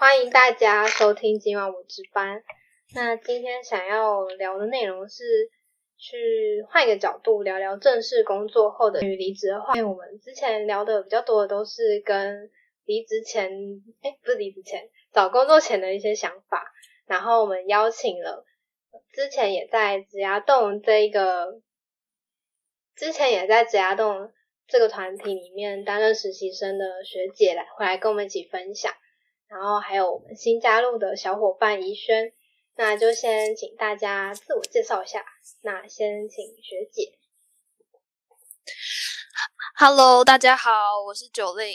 欢迎大家收听今晚我值班。那今天想要聊的内容是去换一个角度聊聊正式工作后的与离职的话，因为我们之前聊的比较多的都是跟离职前，哎，不是离职前，找工作前的一些想法。然后我们邀请了之前也在指牙洞这一个，之前也在指牙洞这个团体里面担任实习生的学姐来回来跟我们一起分享。然后还有我们新加入的小伙伴怡轩，那就先请大家自我介绍一下。那先请学姐。Hello，大家好，我是九令。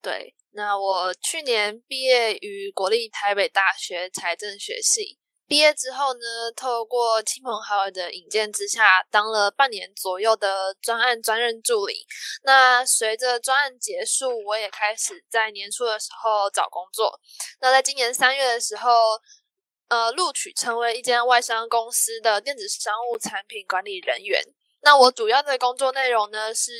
对，那我去年毕业于国立台北大学财政学系。毕业之后呢，透过亲朋好友的引荐之下，当了半年左右的专案专任助理。那随着专案结束，我也开始在年初的时候找工作。那在今年三月的时候，呃，录取成为一间外商公司的电子商务产品管理人员。那我主要的工作内容呢，是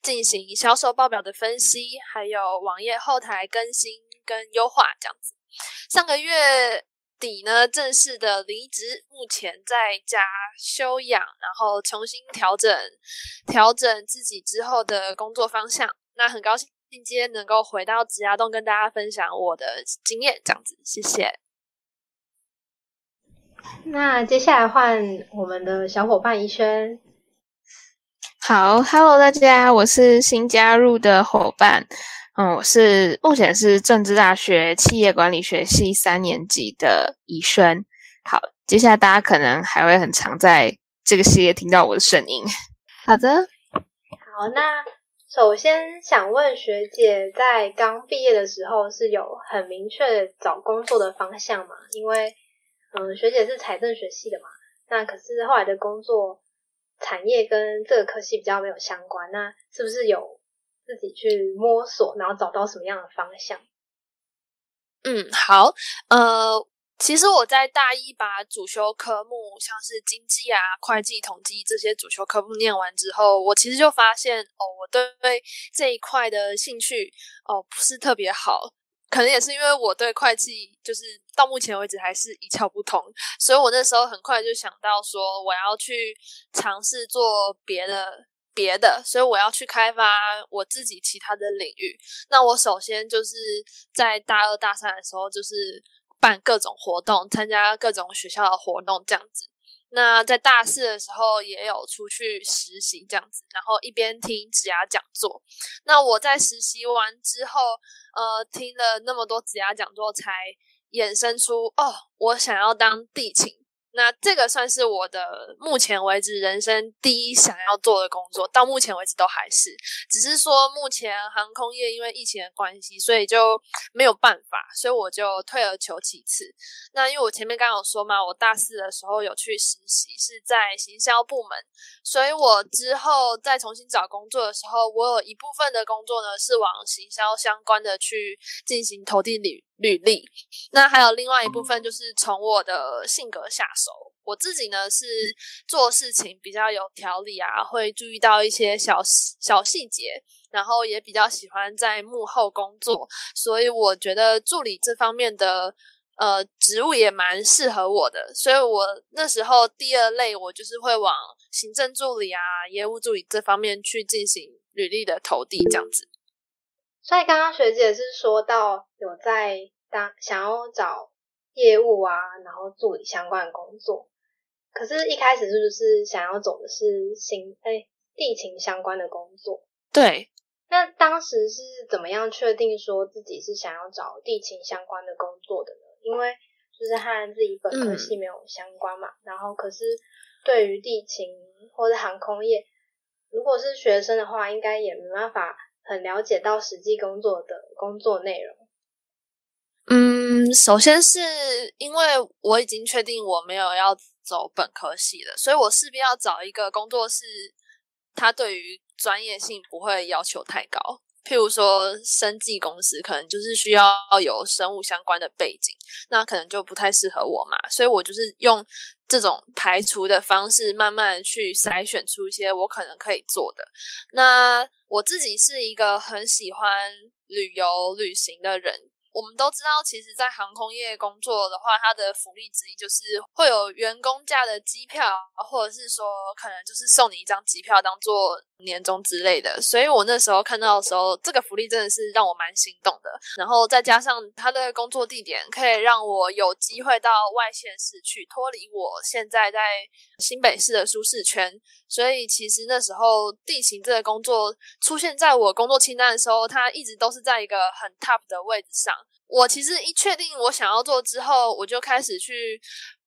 进行销售报表的分析，还有网页后台更新跟优化这样子。上个月。底呢，正式的离职，目前在家休养，然后重新调整调整自己之后的工作方向。那很高兴今天能够回到植牙洞跟大家分享我的经验，这样子，谢谢。那接下来换我们的小伙伴怡轩。好，Hello，大家，我是新加入的伙伴。嗯，我是目前是政治大学企业管理学系三年级的怡轩。好，接下来大家可能还会很常在这个系列听到我的声音。好的，好，那首先想问学姐，在刚毕业的时候是有很明确找工作的方向吗？因为，嗯，学姐是财政学系的嘛，那可是后来的工作产业跟这个科系比较没有相关，那是不是有？自己去摸索，然后找到什么样的方向？嗯，好，呃，其实我在大一把主修科目，像是经济啊、会计、统计这些主修科目念完之后，我其实就发现，哦，我对这一块的兴趣，哦，不是特别好。可能也是因为我对会计，就是到目前为止还是一窍不通，所以我那时候很快就想到说，我要去尝试做别的。别的，所以我要去开发我自己其他的领域。那我首先就是在大二大三的时候，就是办各种活动，参加各种学校的活动这样子。那在大四的时候也有出去实习这样子，然后一边听职涯讲座。那我在实习完之后，呃，听了那么多职涯讲座，才衍生出哦，我想要当地勤。那这个算是我的目前为止人生第一想要做的工作，到目前为止都还是，只是说目前航空业因为疫情的关系，所以就没有办法，所以我就退而求其次。那因为我前面刚刚有说嘛，我大四的时候有去实习，是在行销部门，所以我之后再重新找工作的时候，我有一部分的工作呢是往行销相关的去进行投递履履历，那还有另外一部分就是从我的性格下手。我自己呢是做事情比较有条理啊，会注意到一些小小细节，然后也比较喜欢在幕后工作，所以我觉得助理这方面的呃职务也蛮适合我的。所以我那时候第二类我就是会往行政助理啊、业务助理这方面去进行履历的投递，这样子。所以刚刚学姐是说到有在当想要找业务啊，然后助理相关的工作，可是，一开始是不是想要走的是行哎地勤相关的工作？对。那当时是怎么样确定说自己是想要找地勤相关的工作的呢？因为就是和自己本科系没有相关嘛。然后，可是对于地勤或者航空业，如果是学生的话，应该也没办法。很了解到实际工作的工作内容。嗯，首先是因为我已经确定我没有要走本科系了，所以我势必要找一个工作是，他对于专业性不会要求太高。譬如说，生技公司可能就是需要有生物相关的背景，那可能就不太适合我嘛。所以我就是用这种排除的方式，慢慢去筛选出一些我可能可以做的。那我自己是一个很喜欢旅游旅行的人，我们都知道，其实，在航空业工作的话，它的福利之一就是会有员工价的机票，或者是说可能就是送你一张机票当做年终之类的。所以我那时候看到的时候，这个福利真的是让我蛮心动的。然后再加上他的工作地点可以让我有机会到外县市去，脱离我现在在新北市的舒适圈。所以其实那时候地形这个工作出现在我工作清单的时候，它一直都是在一个很 top 的位置上。我其实一确定我想要做之后，我就开始去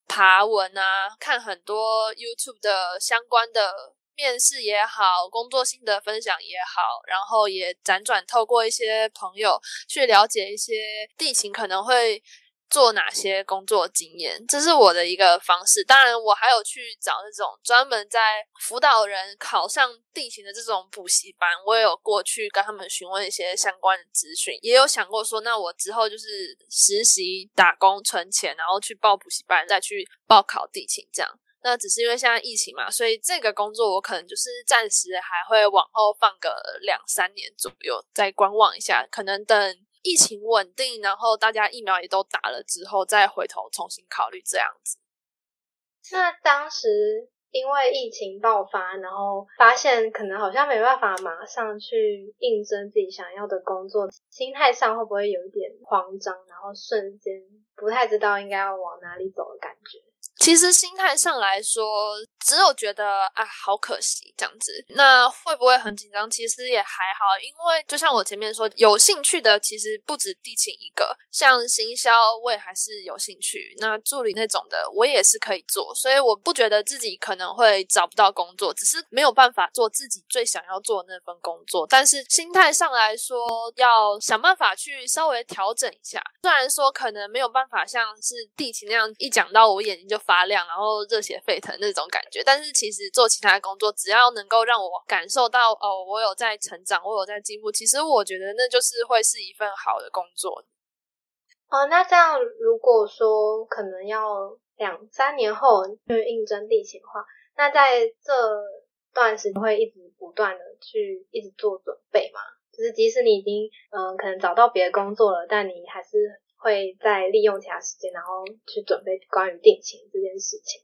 爬文啊，看很多 YouTube 的相关的面试也好，工作心得分享也好，然后也辗转透过一些朋友去了解一些地形可能会。做哪些工作经验，这是我的一个方式。当然，我还有去找那种专门在辅导人考上地形的这种补习班，我也有过去跟他们询问一些相关的资讯，也有想过说，那我之后就是实习、打工、存钱，然后去报补习班，再去报考地勤这样。那只是因为现在疫情嘛，所以这个工作我可能就是暂时还会往后放个两三年左右，再观望一下，可能等。疫情稳定，然后大家疫苗也都打了之后，再回头重新考虑这样子。那当时因为疫情爆发，然后发现可能好像没办法马上去应征自己想要的工作，心态上会不会有一点慌张，然后瞬间不太知道应该要往哪里走的感觉？其实心态上来说，只有觉得啊，好可惜这样子。那会不会很紧张？其实也还好，因为就像我前面说，有兴趣的其实不止地勤一个，像行销我也还是有兴趣。那助理那种的，我也是可以做，所以我不觉得自己可能会找不到工作，只是没有办法做自己最想要做的那份工作。但是心态上来说，要想办法去稍微调整一下。虽然说可能没有办法像是地勤那样，一讲到我眼睛就。发亮，然后热血沸腾那种感觉。但是其实做其他工作，只要能够让我感受到哦，我有在成长，我有在进步，其实我觉得那就是会是一份好的工作。哦，那这样如果说可能要两三年后去应征地勤的话，那在这段时间会一直不断的去一直做准备吗？就是即使你已经嗯可能找到别的工作了，但你还是。会再利用其他时间，然后去准备关于定情这件事情。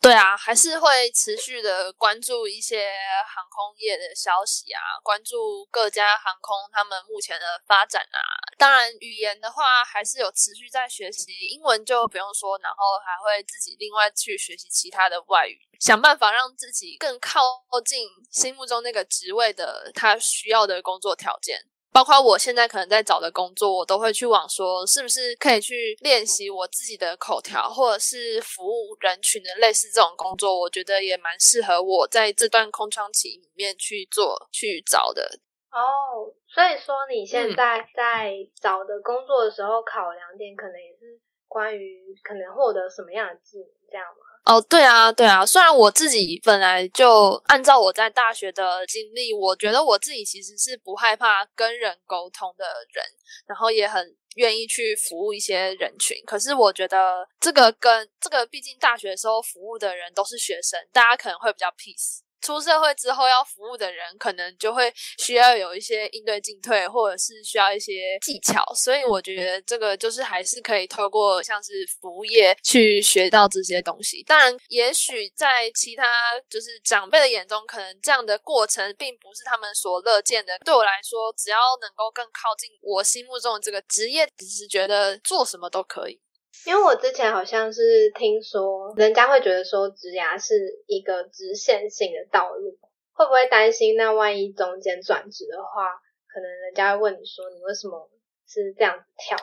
对啊，还是会持续的关注一些航空业的消息啊，关注各家航空他们目前的发展啊。当然，语言的话还是有持续在学习，英文就不用说，然后还会自己另外去学习其他的外语，想办法让自己更靠近心目中那个职位的他需要的工作条件。包括我现在可能在找的工作，我都会去往说，是不是可以去练习我自己的口条，或者是服务人群的类似这种工作，我觉得也蛮适合我在这段空窗期里面去做去找的。哦，所以说你现在在找的工作的时候，考量点可能也是关于可能获得什么样的技能，这样吗？哦，对啊，对啊。虽然我自己本来就按照我在大学的经历，我觉得我自己其实是不害怕跟人沟通的人，然后也很愿意去服务一些人群。可是我觉得这个跟这个，毕竟大学的时候服务的人都是学生，大家可能会比较 peace。出社会之后要服务的人，可能就会需要有一些应对进退，或者是需要一些技巧。所以我觉得这个就是还是可以透过像是服务业去学到这些东西。当然，也许在其他就是长辈的眼中，可能这样的过程并不是他们所乐见的。对我来说，只要能够更靠近我心目中的这个职业，只是觉得做什么都可以。因为我之前好像是听说，人家会觉得说职涯是一个直线性的道路，会不会担心？那万一中间转职的话，可能人家会问你说，你为什么是这样子跳？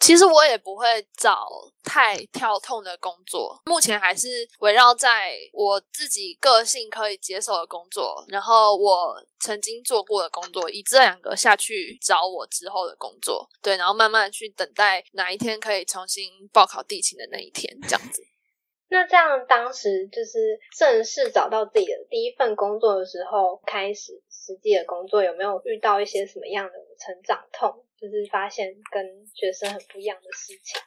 其实我也不会找太跳痛的工作，目前还是围绕在我自己个性可以接受的工作，然后我曾经做过的工作，以这两个下去找我之后的工作，对，然后慢慢去等待哪一天可以重新报考地勤的那一天，这样子。那这样当时就是正式找到自己的第一份工作的时候，开始实际的工作，有没有遇到一些什么样的成长痛？就是发现跟学生很不一样的事情。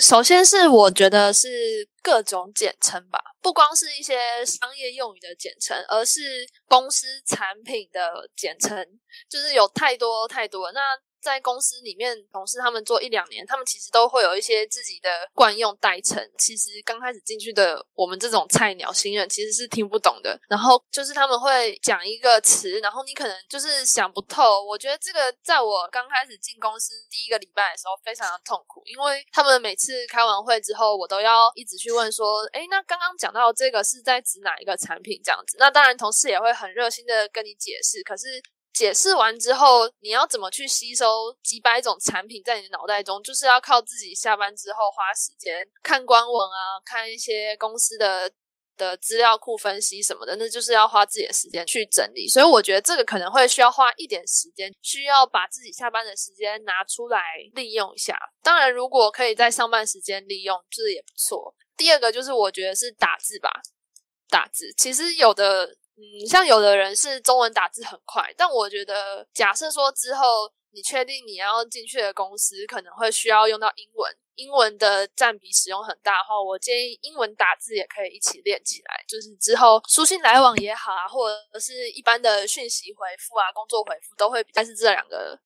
首先是我觉得是各种简称吧，不光是一些商业用语的简称，而是公司产品的简称，就是有太多太多。那在公司里面同事他们做一两年，他们其实都会有一些自己的惯用代称。其实刚开始进去的我们这种菜鸟新人其实是听不懂的。然后就是他们会讲一个词，然后你可能就是想不透。我觉得这个在我刚开始进公司第一个礼拜的时候非常的痛苦，因为他们每次开完会之后，我都要一直去问说：“哎，那刚刚讲到这个是在指哪一个产品？”这样子。那当然同事也会很热心的跟你解释，可是。解释完之后，你要怎么去吸收几百种产品在你的脑袋中？就是要靠自己下班之后花时间看官网啊，看一些公司的的资料库分析什么的，那就是要花自己的时间去整理。所以我觉得这个可能会需要花一点时间，需要把自己下班的时间拿出来利用一下。当然，如果可以在上班时间利用，这也不错。第二个就是我觉得是打字吧，打字其实有的。嗯，像有的人是中文打字很快，但我觉得，假设说之后你确定你要进去的公司可能会需要用到英文，英文的占比使用很大的话，我建议英文打字也可以一起练起来，就是之后书信来往也好啊，或者是一般的讯息回复啊、工作回复都会，但是这两个。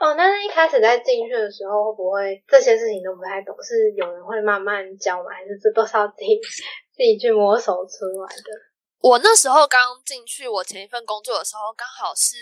哦，但是一开始在进去的时候，会不会这些事情都不太懂？是有人会慢慢教吗？还是这都是要自己 自己去摸索出来的？我那时候刚进去我前一份工作的时候，刚好是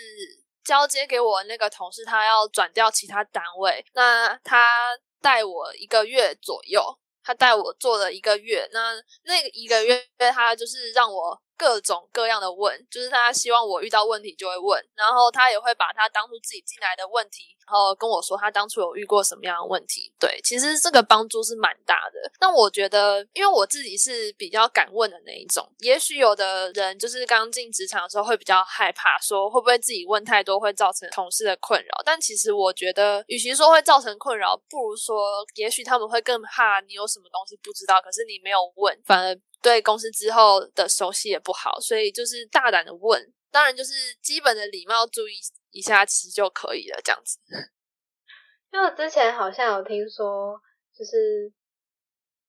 交接给我那个同事，他要转调其他单位，那他带我一个月左右，他带我做了一个月，那那个一个月他就是让我。各种各样的问，就是他希望我遇到问题就会问，然后他也会把他当初自己进来的问题，然后跟我说他当初有遇过什么样的问题。对，其实这个帮助是蛮大的。那我觉得，因为我自己是比较敢问的那一种，也许有的人就是刚进职场的时候会比较害怕，说会不会自己问太多会造成同事的困扰。但其实我觉得，与其说会造成困扰，不如说也许他们会更怕你有什么东西不知道，可是你没有问，反而。对公司之后的熟悉也不好，所以就是大胆的问，当然就是基本的礼貌注意一下，其实就可以了。这样子，因为之前好像有听说，就是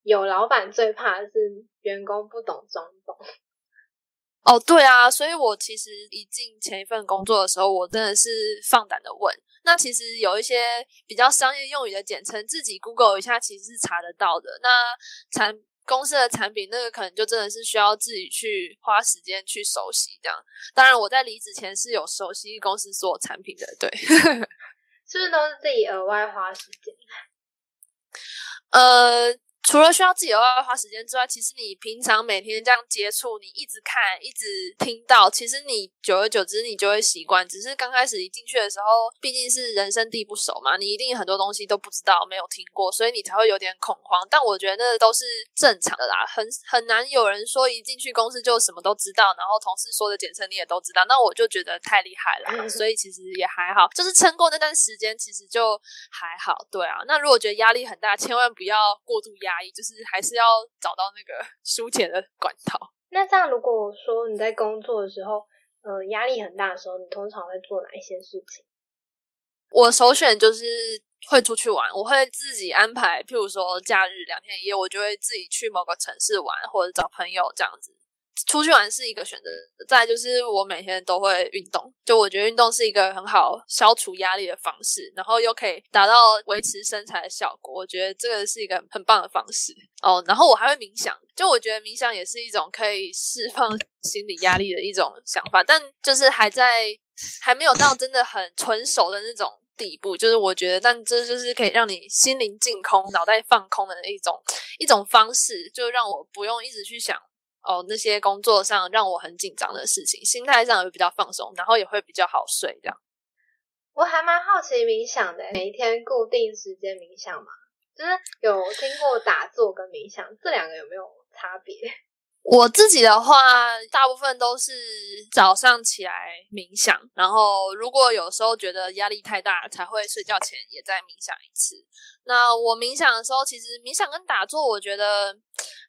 有老板最怕的是员工不懂装懂。哦，对啊，所以我其实一进前一份工作的时候，我真的是放胆的问。那其实有一些比较商业用语的简称，自己 Google 一下其实是查得到的。那产公司的产品，那个可能就真的是需要自己去花时间去熟悉这样。当然，我在离职前是有熟悉公司所有产品的，对，是不是都是自己额外花时间？呃。除了需要自己额外花时间之外，其实你平常每天这样接触，你一直看，一直听到，其实你久而久之你就会习惯。只是刚开始一进去的时候，毕竟是人生地不熟嘛，你一定很多东西都不知道，没有听过，所以你才会有点恐慌。但我觉得那都是正常的啦，很很难有人说一进去公司就什么都知道，然后同事说的简称你也都知道。那我就觉得太厉害了，所以其实也还好，就是撑过那段时间，其实就还好。对啊，那如果觉得压力很大，千万不要过度压。就是还是要找到那个 疏解的管道。那这样，如果说你在工作的时候，呃，压力很大的时候，你通常会做哪一些事情？我首选就是会出去玩，我会自己安排，譬如说假日两天一夜，我就会自己去某个城市玩，或者找朋友这样子。出去玩是一个选择，再就是我每天都会运动，就我觉得运动是一个很好消除压力的方式，然后又可以达到维持身材的效果，我觉得这个是一个很棒的方式哦。然后我还会冥想，就我觉得冥想也是一种可以释放心理压力的一种想法，但就是还在还没有到真的很纯熟的那种地步，就是我觉得，但这就是可以让你心灵净空、脑袋放空的一种一种方式，就让我不用一直去想。哦，那些工作上让我很紧张的事情，心态上也比较放松，然后也会比较好睡。这样，我还蛮好奇冥想的，每一天固定时间冥想吗？就是有听过打坐跟冥想这两个有没有差别？我自己的话，大部分都是早上起来冥想，然后如果有时候觉得压力太大，才会睡觉前也再冥想一次。那我冥想的时候，其实冥想跟打坐我觉得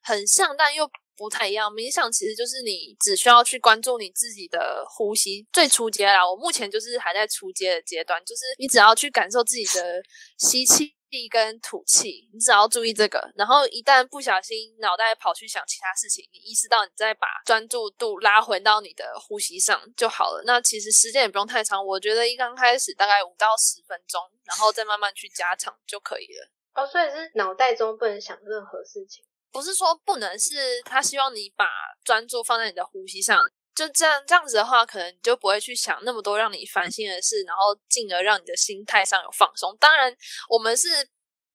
很像，但又。不太一样，冥想其实就是你只需要去关注你自己的呼吸，最初阶啦。我目前就是还在初阶的阶段，就是你只要去感受自己的吸气跟吐气，你只要注意这个。然后一旦不小心脑袋跑去想其他事情，你意识到你再把专注度拉回到你的呼吸上就好了。那其实时间也不用太长，我觉得一刚开始大概五到十分钟，然后再慢慢去加长就可以了。哦，所以是脑袋中不能想任何事情，不是说不能，是他希望你把专注放在你的呼吸上。就这样，这样子的话，可能你就不会去想那么多让你烦心的事，然后进而让你的心态上有放松。当然，我们是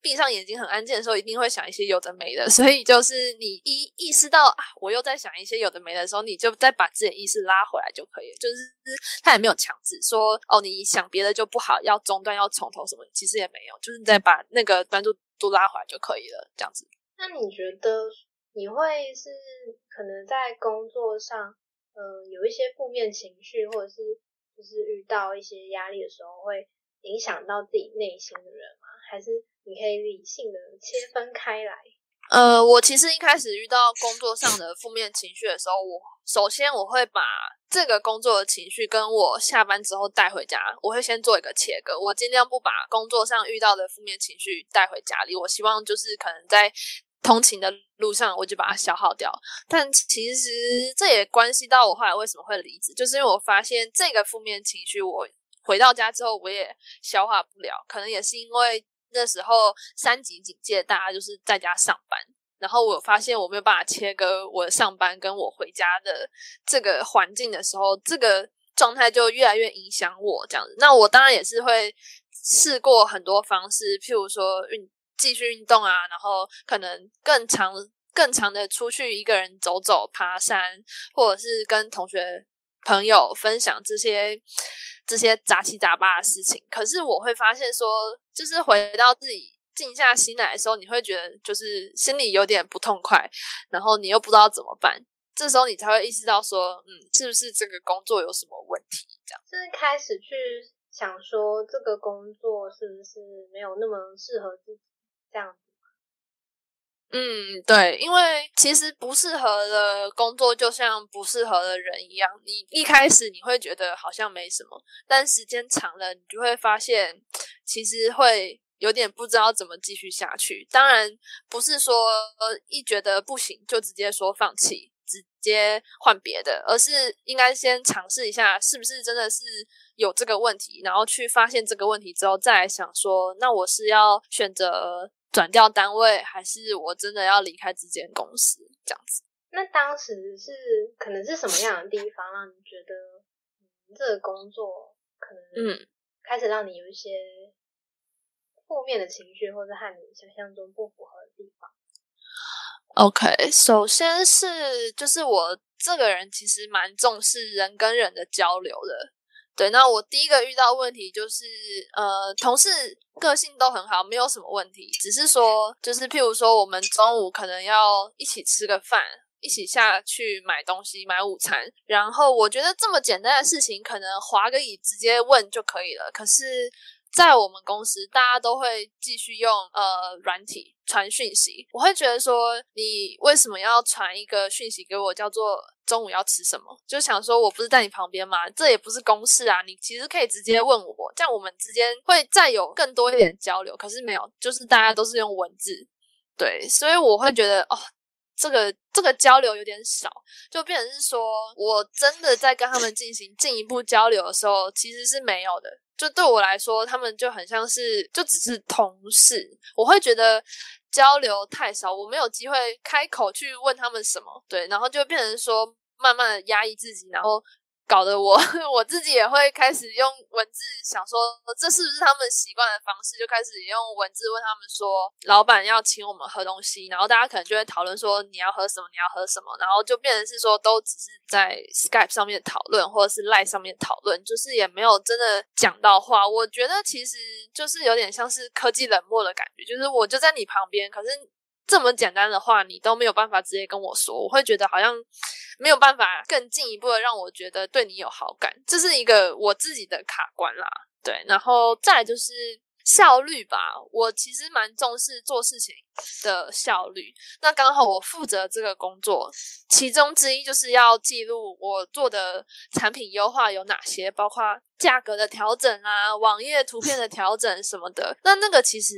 闭上眼睛很安静的时候，一定会想一些有的没的。所以，就是你一意识到啊，我又在想一些有的没的时候，你就再把自己的意识拉回来就可以了。就是他也没有强制说哦，你想别的就不好，要中断，要从头什么，其实也没有，就是再把那个专注度拉回来就可以了。这样子。那你觉得你会是可能在工作上？嗯，有一些负面情绪，或者是就是遇到一些压力的时候，会影响到自己内心的人吗？还是你可以理性的切分开来？呃，我其实一开始遇到工作上的负面情绪的时候，我首先我会把这个工作的情绪跟我下班之后带回家，我会先做一个切割，我尽量不把工作上遇到的负面情绪带回家里。我希望就是可能在。通勤的路上，我就把它消耗掉。但其实这也关系到我后来为什么会离职，就是因为我发现这个负面情绪，我回到家之后我也消化不了。可能也是因为那时候三级警戒，大家就是在家上班，然后我发现我没有办法切割我上班跟我回家的这个环境的时候，这个状态就越来越影响我这样子。那我当然也是会试过很多方式，譬如说运。继续运动啊，然后可能更长、更长的出去一个人走走、爬山，或者是跟同学朋友分享这些这些杂七杂八的事情。可是我会发现说，就是回到自己静下心来的时候，你会觉得就是心里有点不痛快，然后你又不知道怎么办。这时候你才会意识到说，嗯，是不是这个工作有什么问题？这样，就是开始去想说，这个工作是不是没有那么适合自己。这样，嗯，对，因为其实不适合的工作就像不适合的人一样，你一开始你会觉得好像没什么，但时间长了，你就会发现其实会有点不知道怎么继续下去。当然，不是说一觉得不行就直接说放弃，直接换别的，而是应该先尝试一下，是不是真的是。有这个问题，然后去发现这个问题之后，再来想说，那我是要选择转调单位，还是我真的要离开这间公司？这样子。那当时是可能是什么样的地方让你觉得这个工作可能嗯开始让你有一些负面的情绪，或者和你想象中不符合的地方？OK，首先是就是我这个人其实蛮重视人跟人的交流的。对，那我第一个遇到问题就是，呃，同事个性都很好，没有什么问题，只是说，就是譬如说，我们中午可能要一起吃个饭，一起下去买东西，买午餐，然后我觉得这么简单的事情，可能划个椅直接问就可以了，可是。在我们公司，大家都会继续用呃软体传讯息。我会觉得说，你为什么要传一个讯息给我，叫做中午要吃什么？就想说我不是在你旁边吗？这也不是公事啊，你其实可以直接问我，这样我们之间会再有更多一点交流。可是没有，就是大家都是用文字，对，所以我会觉得哦。这个这个交流有点少，就变成是说，我真的在跟他们进行进一步交流的时候，其实是没有的。就对我来说，他们就很像是就只是同事，我会觉得交流太少，我没有机会开口去问他们什么，对，然后就变成说，慢慢的压抑自己，然后。搞得我 我自己也会开始用文字想说，这是不是他们习惯的方式？就开始用文字问他们说，老板要请我们喝东西，然后大家可能就会讨论说你要喝什么，你要喝什么，然后就变成是说都只是在 Skype 上面讨论，或者是 Line 上面讨论，就是也没有真的讲到话。我觉得其实就是有点像是科技冷漠的感觉，就是我就在你旁边，可是。这么简单的话，你都没有办法直接跟我说，我会觉得好像没有办法更进一步的让我觉得对你有好感，这是一个我自己的卡关啦。对，然后再就是效率吧，我其实蛮重视做事情的效率。那刚好我负责这个工作，其中之一就是要记录我做的产品优化有哪些，包括价格的调整啊、网页图片的调整什么的。那那个其实。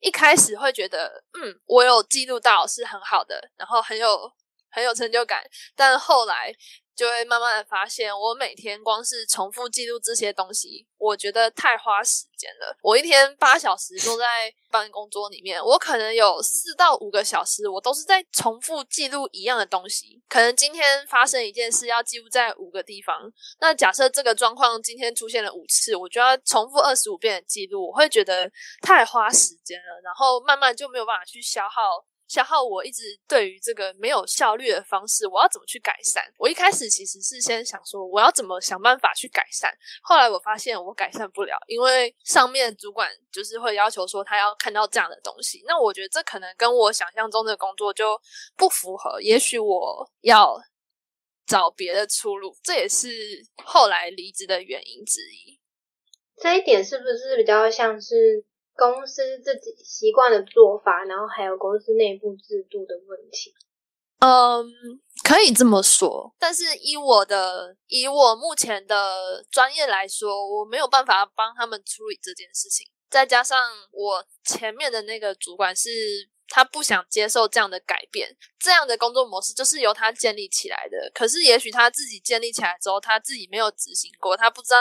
一开始会觉得，嗯，我有记录到是很好的，然后很有很有成就感，但后来。就会慢慢的发现，我每天光是重复记录这些东西，我觉得太花时间了。我一天八小时都在办公桌里面，我可能有四到五个小时，我都是在重复记录一样的东西。可能今天发生一件事，要记录在五个地方。那假设这个状况今天出现了五次，我就要重复二十五遍的记录，我会觉得太花时间了，然后慢慢就没有办法去消耗。消耗我一直对于这个没有效率的方式，我要怎么去改善？我一开始其实是先想说，我要怎么想办法去改善。后来我发现我改善不了，因为上面主管就是会要求说他要看到这样的东西。那我觉得这可能跟我想象中的工作就不符合，也许我要找别的出路。这也是后来离职的原因之一。这一点是不是比较像是？公司自己习惯的做法，然后还有公司内部制度的问题。嗯，可以这么说。但是以我的以我目前的专业来说，我没有办法帮他们处理这件事情。再加上我前面的那个主管是。他不想接受这样的改变，这样的工作模式就是由他建立起来的。可是，也许他自己建立起来之后，他自己没有执行过，他不知道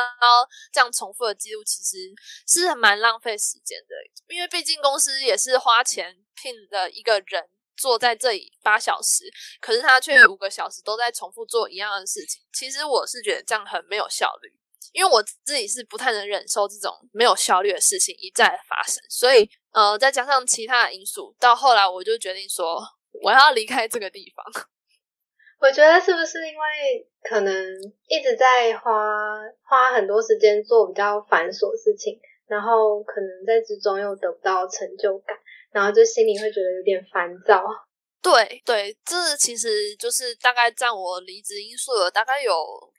这样重复的记录其实是蛮浪费时间的。因为毕竟公司也是花钱聘了一个人坐在这里八小时，可是他却五个小时都在重复做一样的事情。其实我是觉得这样很没有效率，因为我自己是不太能忍受这种没有效率的事情一再发生，所以。呃，再加上其他的因素，到后来我就决定说，我要离开这个地方。我觉得是不是因为可能一直在花花很多时间做比较繁琐的事情，然后可能在之中又得不到成就感，然后就心里会觉得有点烦躁。对对，这其实就是大概占我离职因素的大概有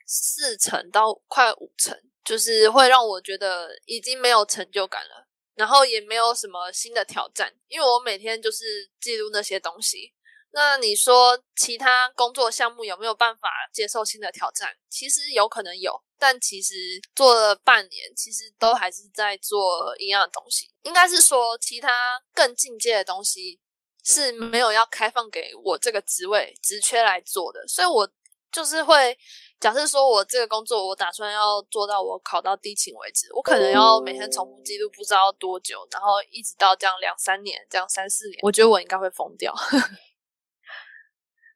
四成到快五成，就是会让我觉得已经没有成就感了。然后也没有什么新的挑战，因为我每天就是记录那些东西。那你说其他工作项目有没有办法接受新的挑战？其实有可能有，但其实做了半年，其实都还是在做一样的东西。应该是说，其他更进阶的东西是没有要开放给我这个职位职缺来做的，所以我就是会。假设说我这个工作，我打算要做到我考到地勤为止，我可能要每天重复记录不知道多久，然后一直到这样两三年，这样三四年，我觉得我应该会疯掉。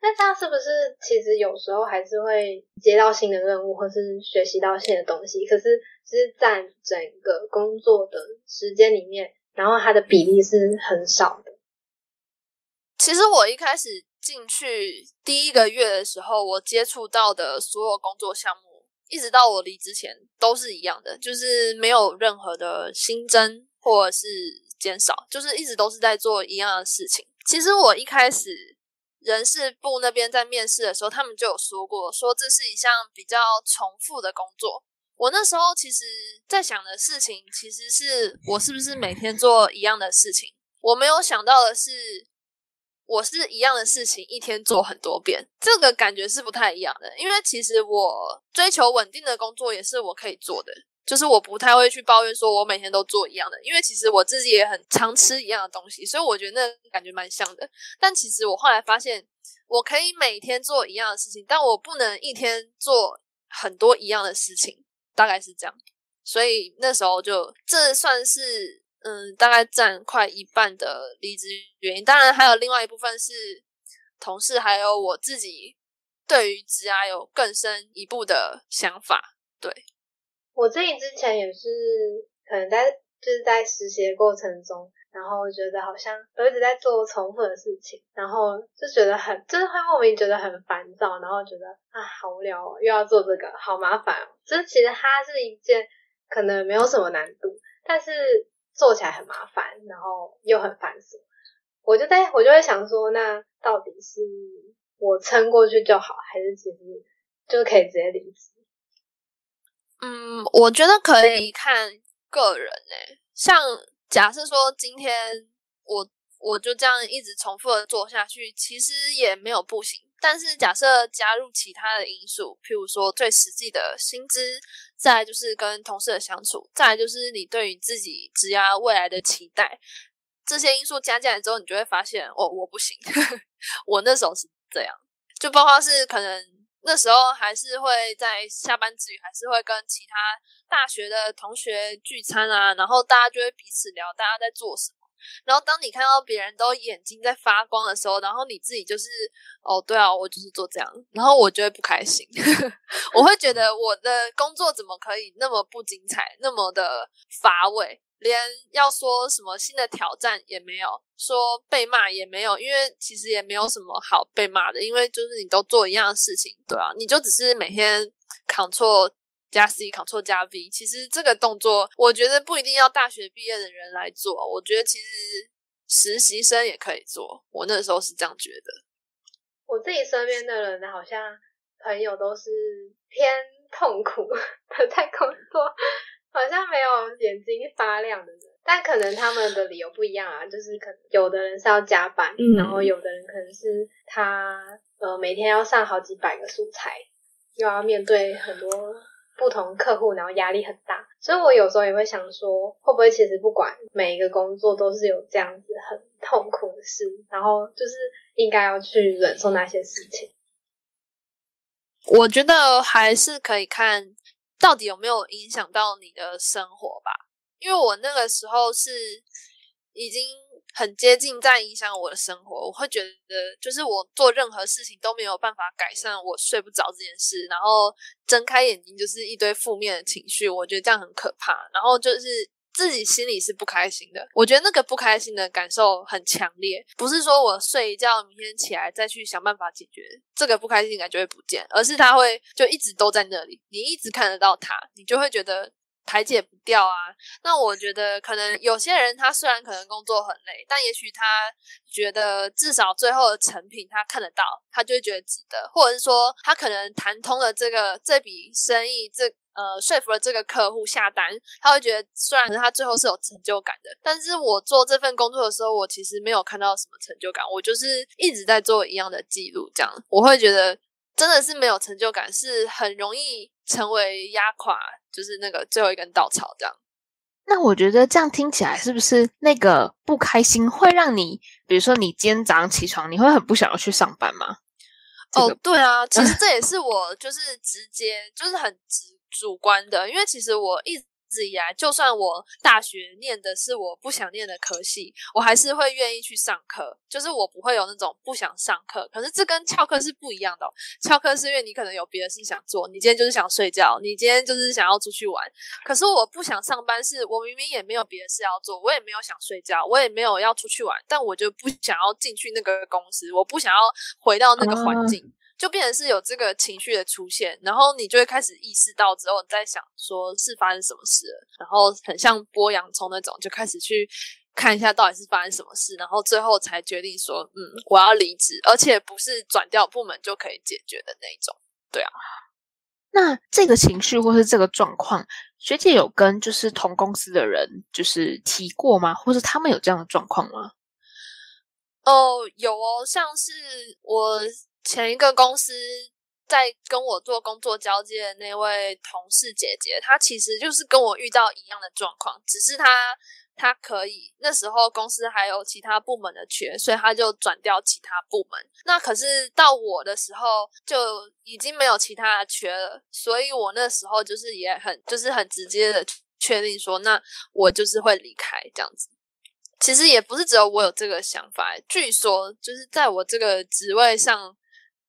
那这样是不是其实有时候还是会接到新的任务，或是学习到新的东西？可是是占整个工作的时间里面，然后它的比例是很少的。其实我一开始。进去第一个月的时候，我接触到的所有工作项目，一直到我离职前都是一样的，就是没有任何的新增或者是减少，就是一直都是在做一样的事情。其实我一开始人事部那边在面试的时候，他们就有说过，说这是一项比较重复的工作。我那时候其实在想的事情，其实是我是不是每天做一样的事情？我没有想到的是。我是一样的事情一天做很多遍，这个感觉是不太一样的。因为其实我追求稳定的工作也是我可以做的，就是我不太会去抱怨说我每天都做一样的。因为其实我自己也很常吃一样的东西，所以我觉得那感觉蛮像的。但其实我后来发现，我可以每天做一样的事情，但我不能一天做很多一样的事情，大概是这样。所以那时候就这算是。嗯，大概占快一半的离职原因。当然，还有另外一部分是同事，还有我自己对于职涯有更深一步的想法。对我自己之前也是，可能在就是在实习的过程中，然后觉得好像都一直在做重复的事情，然后就觉得很，就是会莫名觉得很烦躁，然后觉得啊，好无聊哦，又要做这个，好麻烦哦。就是其实它是一件可能没有什么难度，但是。做起来很麻烦，然后又很繁琐，我就在我就会想说，那到底是我撑过去就好，还是其实就可以直接离职？嗯，我觉得可以看个人诶。像假设说今天我我就这样一直重复的做下去，其实也没有不行。但是假设加入其他的因素，譬如说最实际的薪资，再就是跟同事的相处，再就是你对于自己职业未来的期待，这些因素加进来之后，你就会发现，哦，我不行。我那时候是这样，就包括是可能那时候还是会在下班之余，还是会跟其他大学的同学聚餐啊，然后大家就会彼此聊大家在做什么。然后当你看到别人都眼睛在发光的时候，然后你自己就是，哦，对啊，我就是做这样，然后我就会不开心，我会觉得我的工作怎么可以那么不精彩，那么的乏味。连要说什么新的挑战也没有，说被骂也没有，因为其实也没有什么好被骂的，因为就是你都做一样的事情，对啊，你就只是每天扛错加 C，Ctrl 加 V，其实这个动作我觉得不一定要大学毕业的人来做，我觉得其实实习生也可以做，我那时候是这样觉得。我自己身边的人好像朋友都是偏痛苦的在工作。好像没有眼睛发亮的人，但可能他们的理由不一样啊。就是可能有的人是要加班，然后有的人可能是他呃每天要上好几百个素材，又要面对很多不同客户，然后压力很大。所以我有时候也会想说，会不会其实不管每一个工作都是有这样子很痛苦的事，然后就是应该要去忍受那些事情。我觉得还是可以看。到底有没有影响到你的生活吧？因为我那个时候是已经很接近在影响我的生活，我会觉得就是我做任何事情都没有办法改善我睡不着这件事，然后睁开眼睛就是一堆负面的情绪，我觉得这样很可怕。然后就是。自己心里是不开心的，我觉得那个不开心的感受很强烈，不是说我睡一觉，明天起来再去想办法解决这个不开心感就会不见，而是他会就一直都在那里，你一直看得到他，你就会觉得排解不掉啊。那我觉得可能有些人他虽然可能工作很累，但也许他觉得至少最后的成品他看得到，他就会觉得值得，或者是说他可能谈通了这个这笔生意这。呃，说服了这个客户下单，他会觉得虽然他最后是有成就感的，但是我做这份工作的时候，我其实没有看到什么成就感，我就是一直在做一样的记录，这样我会觉得真的是没有成就感，是很容易成为压垮，就是那个最后一根稻草这样。那我觉得这样听起来是不是那个不开心会让你，比如说你今天早上起床，你会很不想要去上班吗？哦，对啊，其实这也是我就是直接就是很直。主观的，因为其实我一直以来，就算我大学念的是我不想念的科系，我还是会愿意去上课。就是我不会有那种不想上课，可是这跟翘课是不一样的。翘课是因为你可能有别的事想做，你今天就是想睡觉，你今天就是想要出去玩。可是我不想上班，是我明明也没有别的事要做，我也没有想睡觉，我也没有要出去玩，但我就不想要进去那个公司，我不想要回到那个环境。就变成是有这个情绪的出现，然后你就会开始意识到之后，你在想说是发生什么事了，然后很像剥洋葱那种，就开始去看一下到底是发生什么事，然后最后才决定说，嗯，我要离职，而且不是转调部门就可以解决的那种。对啊，那这个情绪或是这个状况，学姐有跟就是同公司的人就是提过吗？或是他们有这样的状况吗？哦，有哦，像是我。前一个公司在跟我做工作交接的那位同事姐姐，她其实就是跟我遇到一样的状况，只是她她可以那时候公司还有其他部门的缺，所以她就转调其他部门。那可是到我的时候就已经没有其他的缺了，所以我那时候就是也很就是很直接的确定说，那我就是会离开这样子。其实也不是只有我有这个想法，据说就是在我这个职位上。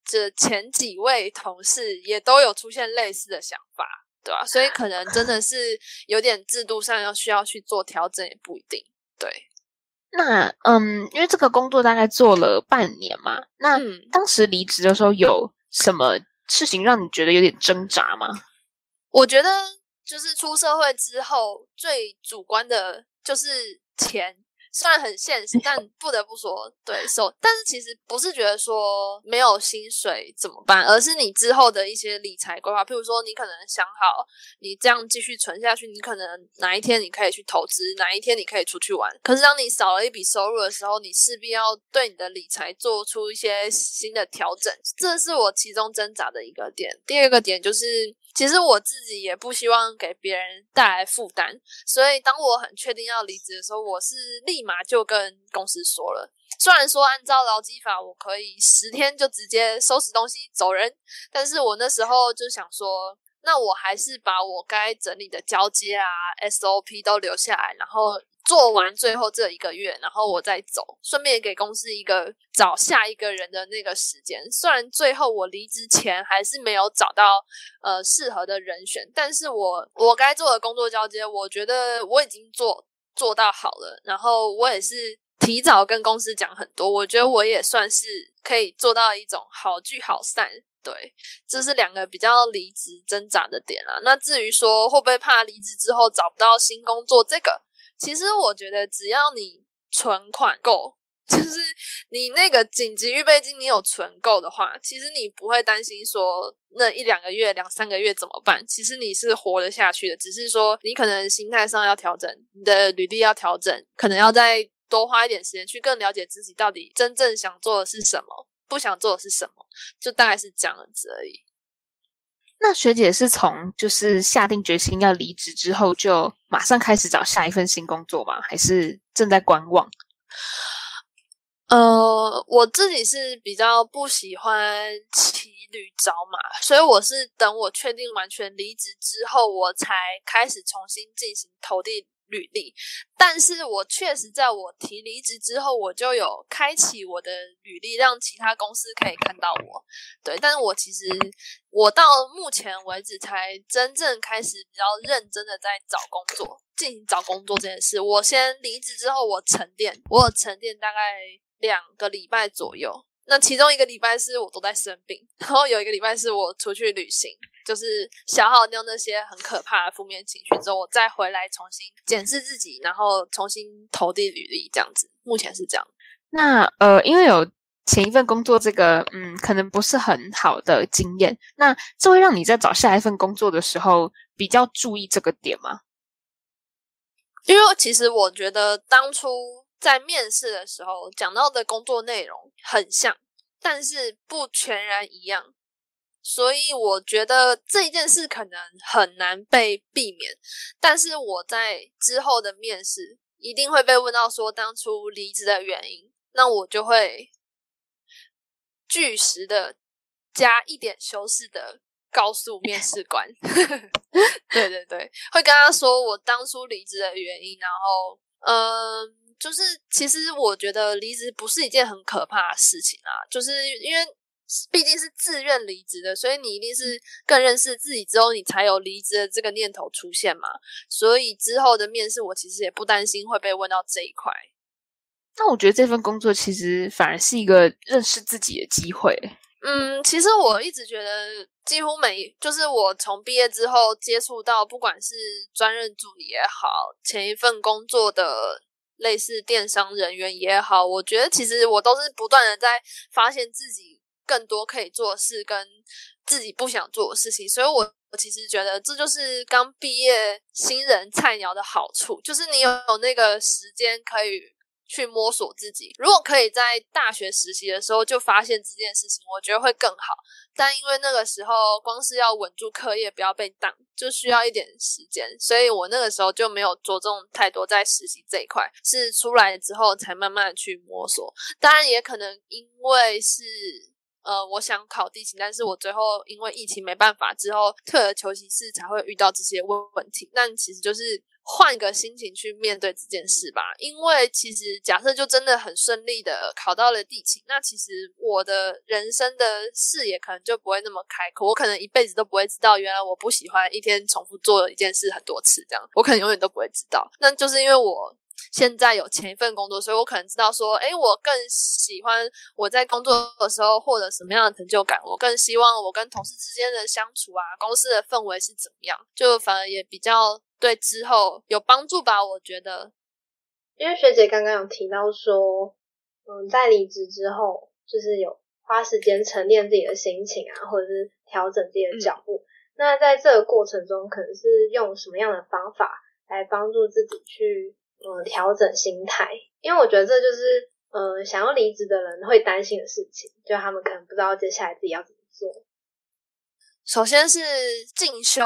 这前几位同事也都有出现类似的想法，对吧？所以可能真的是有点制度上要需要去做调整，也不一定。对，那嗯，因为这个工作大概做了半年嘛，那当时离职的时候有什么事情让你觉得有点挣扎吗？我觉得就是出社会之后最主观的就是钱。虽然很现实，但不得不说，对，收。但是其实不是觉得说没有薪水怎么办，而是你之后的一些理财规划。譬如说，你可能想好，你这样继续存下去，你可能哪一天你可以去投资，哪一天你可以出去玩。可是当你少了一笔收入的时候，你势必要对你的理财做出一些新的调整。这是我其中挣扎的一个点。第二个点就是，其实我自己也不希望给别人带来负担，所以当我很确定要离职的时候，我是立马就跟公司说了。虽然说按照劳基法，我可以十天就直接收拾东西走人，但是我那时候就想说，那我还是把我该整理的交接啊、SOP 都留下来，然后。做完最后这一个月，然后我再走，顺便给公司一个找下一个人的那个时间。虽然最后我离职前还是没有找到呃适合的人选，但是我我该做的工作交接，我觉得我已经做做到好了。然后我也是提早跟公司讲很多，我觉得我也算是可以做到一种好聚好散。对，这是两个比较离职挣扎的点啊。那至于说会不会怕离职之后找不到新工作，这个。其实我觉得，只要你存款够，就是你那个紧急预备金你有存够的话，其实你不会担心说那一两个月、两三个月怎么办。其实你是活得下去的，只是说你可能心态上要调整，你的履历要调整，可能要再多花一点时间去更了解自己到底真正想做的是什么，不想做的是什么，就大概是这样子而已。那学姐是从就是下定决心要离职之后，就马上开始找下一份新工作吗？还是正在观望？呃，我自己是比较不喜欢骑驴找马，所以我是等我确定完全离职之后，我才开始重新进行投递。履历，但是我确实在我提离职之后，我就有开启我的履历，让其他公司可以看到我。对，但是我其实我到目前为止才真正开始比较认真的在找工作，进行找工作这件事。我先离职之后，我沉淀，我有沉淀大概两个礼拜左右。那其中一个礼拜是我都在生病，然后有一个礼拜是我出去旅行，就是消耗掉那些很可怕的负面情绪之后，我再回来重新检视自己，然后重新投递履历，这样子。目前是这样。那呃，因为有前一份工作这个嗯，可能不是很好的经验，那这会让你在找下一份工作的时候比较注意这个点吗？因为其实我觉得当初。在面试的时候讲到的工作内容很像，但是不全然一样，所以我觉得这一件事可能很难被避免。但是我在之后的面试一定会被问到说当初离职的原因，那我就会据实的加一点修饰的告诉面试官。对对对，会跟他说我当初离职的原因，然后嗯。就是，其实我觉得离职不是一件很可怕的事情啊。就是因为毕竟是自愿离职的，所以你一定是更认识自己之后，你才有离职的这个念头出现嘛。所以之后的面试，我其实也不担心会被问到这一块。那我觉得这份工作其实反而是一个认识自己的机会。嗯，其实我一直觉得，几乎每就是我从毕业之后接触到，不管是专任助理也好，前一份工作的。类似电商人员也好，我觉得其实我都是不断的在发现自己更多可以做事，跟自己不想做的事情。所以，我我其实觉得这就是刚毕业新人菜鸟的好处，就是你有那个时间可以。去摸索自己。如果可以在大学实习的时候就发现这件事情，我觉得会更好。但因为那个时候光是要稳住课业，不要被挡，就需要一点时间，所以我那个时候就没有着重太多在实习这一块。是出来之后才慢慢去摸索。当然也可能因为是呃，我想考地勤，但是我最后因为疫情没办法，之后退而求其次才会遇到这些问问题。但其实就是。换个心情去面对这件事吧，因为其实假设就真的很顺利的考到了地勤，那其实我的人生的视野可能就不会那么开阔，我可能一辈子都不会知道，原来我不喜欢一天重复做一件事很多次，这样我可能永远都不会知道。那就是因为我现在有前一份工作，所以我可能知道说，哎，我更喜欢我在工作的时候获得什么样的成就感，我更希望我跟同事之间的相处啊，公司的氛围是怎么样，就反而也比较。对，之后有帮助吧？我觉得，因为学姐刚刚有提到说，嗯，在离职之后，就是有花时间沉淀自己的心情啊，或者是调整自己的脚步。那在这个过程中，可能是用什么样的方法来帮助自己去，嗯，调整心态？因为我觉得这就是，呃，想要离职的人会担心的事情，就他们可能不知道接下来自己要怎么做。首先是进修、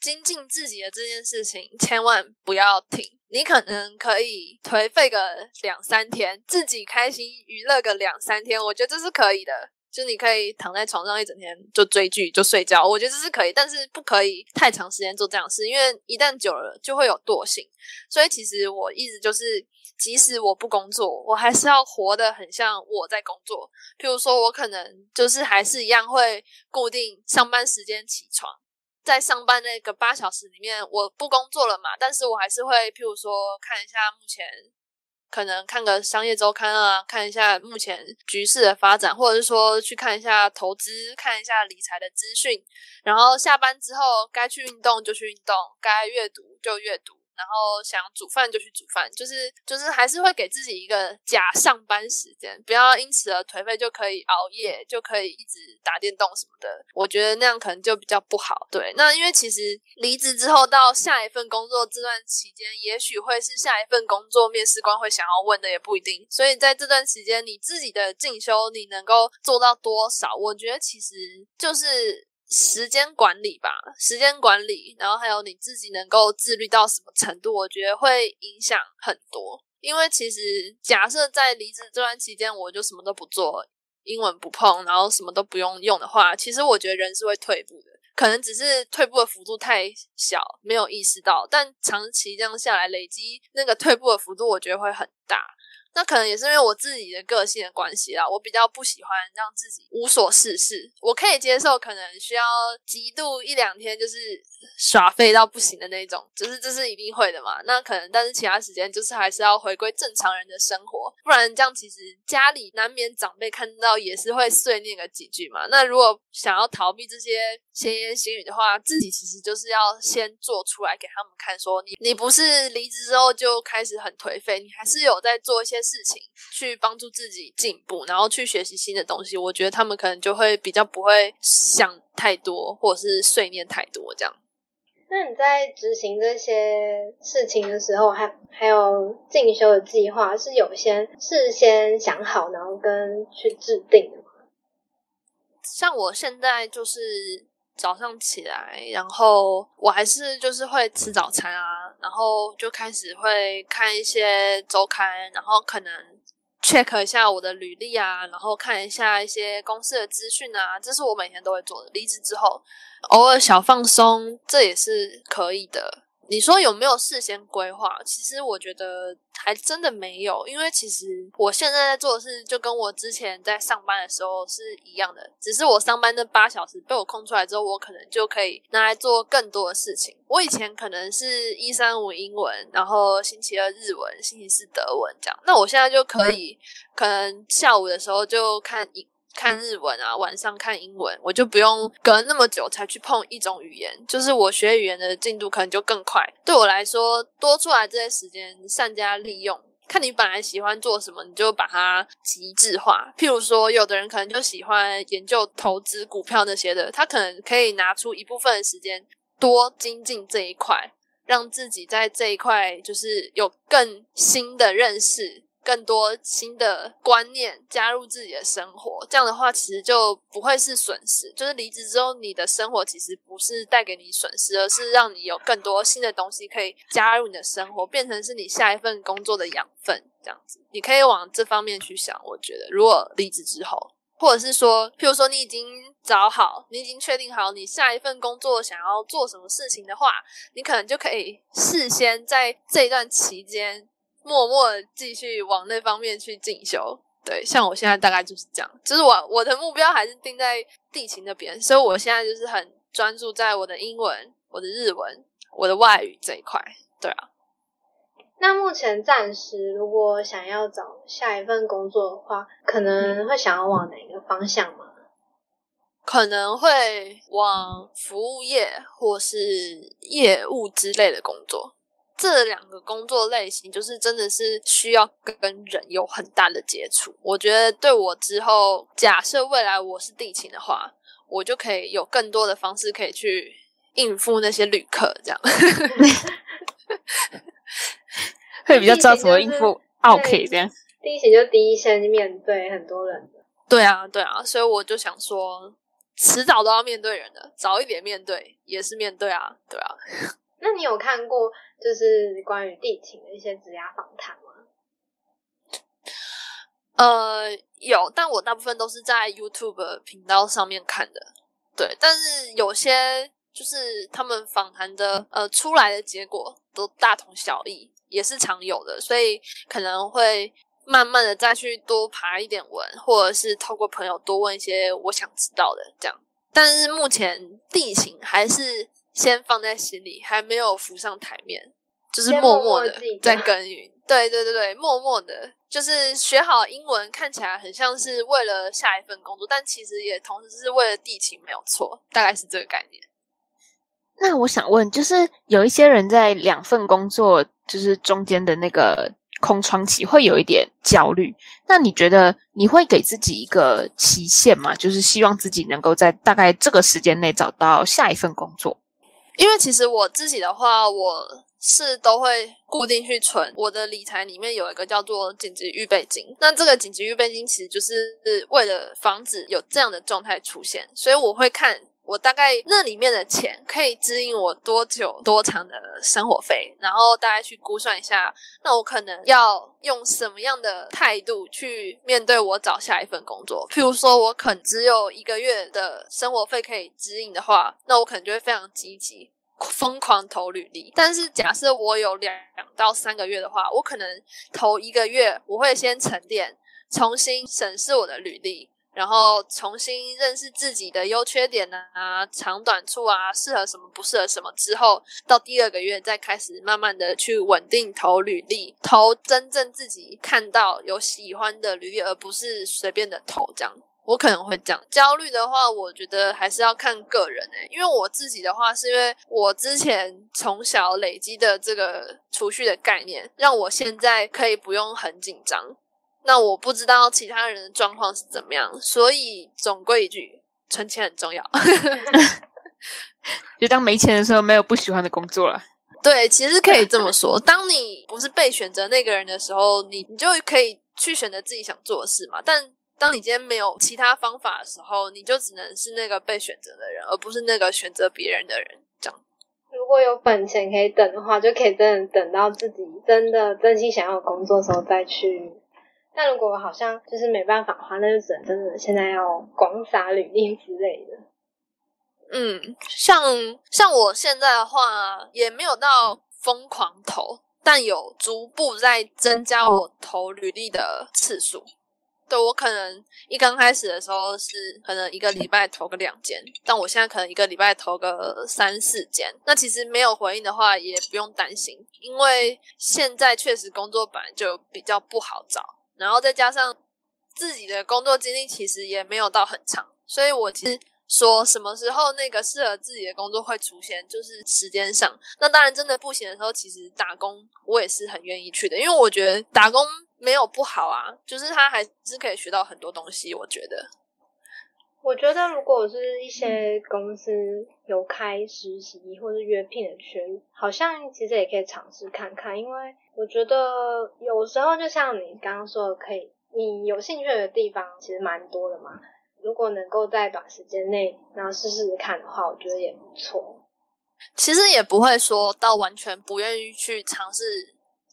精进自己的这件事情，千万不要停。你可能可以颓废个两三天，自己开心娱乐个两三天，我觉得这是可以的。就你可以躺在床上一整天就追剧就睡觉，我觉得这是可以，但是不可以太长时间做这样事，因为一旦久了就会有惰性。所以其实我一直就是，即使我不工作，我还是要活得很像我在工作。譬如说，我可能就是还是一样会固定上班时间起床，在上班那个八小时里面，我不工作了嘛，但是我还是会譬如说看一下目前。可能看个商业周刊啊，看一下目前局势的发展，或者是说去看一下投资，看一下理财的资讯。然后下班之后，该去运动就去运动，该阅读就阅读。然后想煮饭就去煮饭，就是就是还是会给自己一个假上班时间，不要因此而颓废，就可以熬夜，就可以一直打电动什么的。我觉得那样可能就比较不好。对，那因为其实离职之后到下一份工作这段期间，也许会是下一份工作面试官会想要问的，也不一定。所以在这段时间，你自己的进修你能够做到多少？我觉得其实就是。时间管理吧，时间管理，然后还有你自己能够自律到什么程度，我觉得会影响很多。因为其实假设在离职这段期间，我就什么都不做，英文不碰，然后什么都不用用的话，其实我觉得人是会退步的。可能只是退步的幅度太小，没有意识到，但长期这样下来，累积那个退步的幅度，我觉得会很大。那可能也是因为我自己的个性的关系啦，我比较不喜欢让自己无所事事。我可以接受，可能需要极度一两天就是耍废到不行的那种，就是这是一定会的嘛。那可能，但是其他时间就是还是要回归正常人的生活，不然这样其实家里难免长辈看到也是会碎念个几句嘛。那如果想要逃避这些闲言闲语的话，自己其实就是要先做出来给他们看，说你你不是离职之后就开始很颓废，你还是有在做一些。事情去帮助自己进步，然后去学习新的东西，我觉得他们可能就会比较不会想太多，或者是碎念太多这样。那你在执行这些事情的时候，还还有进修的计划，是有先事先想好，然后跟去制定的吗？像我现在就是。早上起来，然后我还是就是会吃早餐啊，然后就开始会看一些周刊，然后可能 check 一下我的履历啊，然后看一下一些公司的资讯啊，这是我每天都会做的。离职之后，偶尔小放松，这也是可以的。你说有没有事先规划？其实我觉得还真的没有，因为其实我现在在做的事就跟我之前在上班的时候是一样的，只是我上班那八小时被我空出来之后，我可能就可以拿来做更多的事情。我以前可能是一三五英文，然后星期二日文，星期四德文这样，那我现在就可以，可能下午的时候就看一。看日文啊，晚上看英文，我就不用隔那么久才去碰一种语言，就是我学语言的进度可能就更快。对我来说，多出来这些时间善加利用。看你本来喜欢做什么，你就把它极致化。譬如说，有的人可能就喜欢研究投资股票那些的，他可能可以拿出一部分的时间多精进这一块，让自己在这一块就是有更新的认识。更多新的观念加入自己的生活，这样的话其实就不会是损失。就是离职之后，你的生活其实不是带给你损失，而是让你有更多新的东西可以加入你的生活，变成是你下一份工作的养分。这样子，你可以往这方面去想。我觉得，如果离职之后，或者是说，譬如说你已经找好，你已经确定好你下一份工作想要做什么事情的话，你可能就可以事先在这一段期间。默默继续往那方面去进修，对，像我现在大概就是这样，就是我我的目标还是定在地勤那边，所以我现在就是很专注在我的英文、我的日文、我的外语这一块，对啊。那目前暂时如果想要找下一份工作的话，可能会想要往哪个方向吗？可能会往服务业或是业务之类的工作。这两个工作类型，就是真的是需要跟人有很大的接触。我觉得对我之后，假设未来我是地勤的话，我就可以有更多的方式可以去应付那些旅客，这样 会比较知道怎么应付。OK，这样地勤就第一线面对很多人。对啊，对啊，所以我就想说，迟早都要面对人的，早一点面对也是面对啊，对啊。那你有看过就是关于地勤的一些职涯访谈吗？呃，有，但我大部分都是在 YouTube 频道上面看的。对，但是有些就是他们访谈的呃出来的结果都大同小异，也是常有的，所以可能会慢慢的再去多爬一点文，或者是透过朋友多问一些我想知道的这样。但是目前地形还是先放在心里，还没有浮上台面，就是默默的在耕耘。对对对对，默默的，就是学好英文，看起来很像是为了下一份工作，但其实也同时是为了地勤，没有错，大概是这个概念。那我想问，就是有一些人在两份工作就是中间的那个空窗期会有一点焦虑，那你觉得你会给自己一个期限吗？就是希望自己能够在大概这个时间内找到下一份工作？因为其实我自己的话，我。是都会固定去存，我的理财里面有一个叫做紧急预备金。那这个紧急预备金其实就是为了防止有这样的状态出现，所以我会看我大概那里面的钱可以支应我多久多长的生活费，然后大概去估算一下，那我可能要用什么样的态度去面对我找下一份工作。譬如说我可能只有一个月的生活费可以支应的话，那我可能就会非常积极。疯狂投履历，但是假设我有两到三个月的话，我可能投一个月，我会先沉淀，重新审视我的履历，然后重新认识自己的优缺点啊、长短处啊、适合什么不适合什么之后，到第二个月再开始慢慢的去稳定投履历，投真正自己看到有喜欢的履历，而不是随便的投这样。我可能会这样焦虑的话，我觉得还是要看个人诶，因为我自己的话，是因为我之前从小累积的这个储蓄的概念，让我现在可以不用很紧张。那我不知道其他人的状况是怎么样，所以总归一句，存钱很重要。就当没钱的时候，没有不喜欢的工作了。对，其实可以这么说，当你不是被选择那个人的时候，你你就可以去选择自己想做的事嘛。但当你今天没有其他方法的时候，你就只能是那个被选择的人，而不是那个选择别人的人。这样，如果有本钱可以等的话，就可以真的等到自己真的真心想要工作的时候再去。但如果好像就是没办法的话，那就只能真的现在要广撒履历之类的。嗯，像像我现在的话，也没有到疯狂投，但有逐步在增加我投履历的次数。对我可能一刚开始的时候是可能一个礼拜投个两间，但我现在可能一个礼拜投个三四间。那其实没有回应的话也不用担心，因为现在确实工作本来就比较不好找，然后再加上自己的工作经历其实也没有到很长，所以我其实说什么时候那个适合自己的工作会出现，就是时间上。那当然真的不行的时候，其实打工我也是很愿意去的，因为我觉得打工。没有不好啊，就是他还是可以学到很多东西。我觉得，我觉得如果是一些公司有开实习或者约聘的缺，好像其实也可以尝试看看。因为我觉得有时候就像你刚刚说的，可以你有兴趣的地方其实蛮多的嘛。如果能够在短时间内然后试试看的话，我觉得也不错。其实也不会说到完全不愿意去尝试。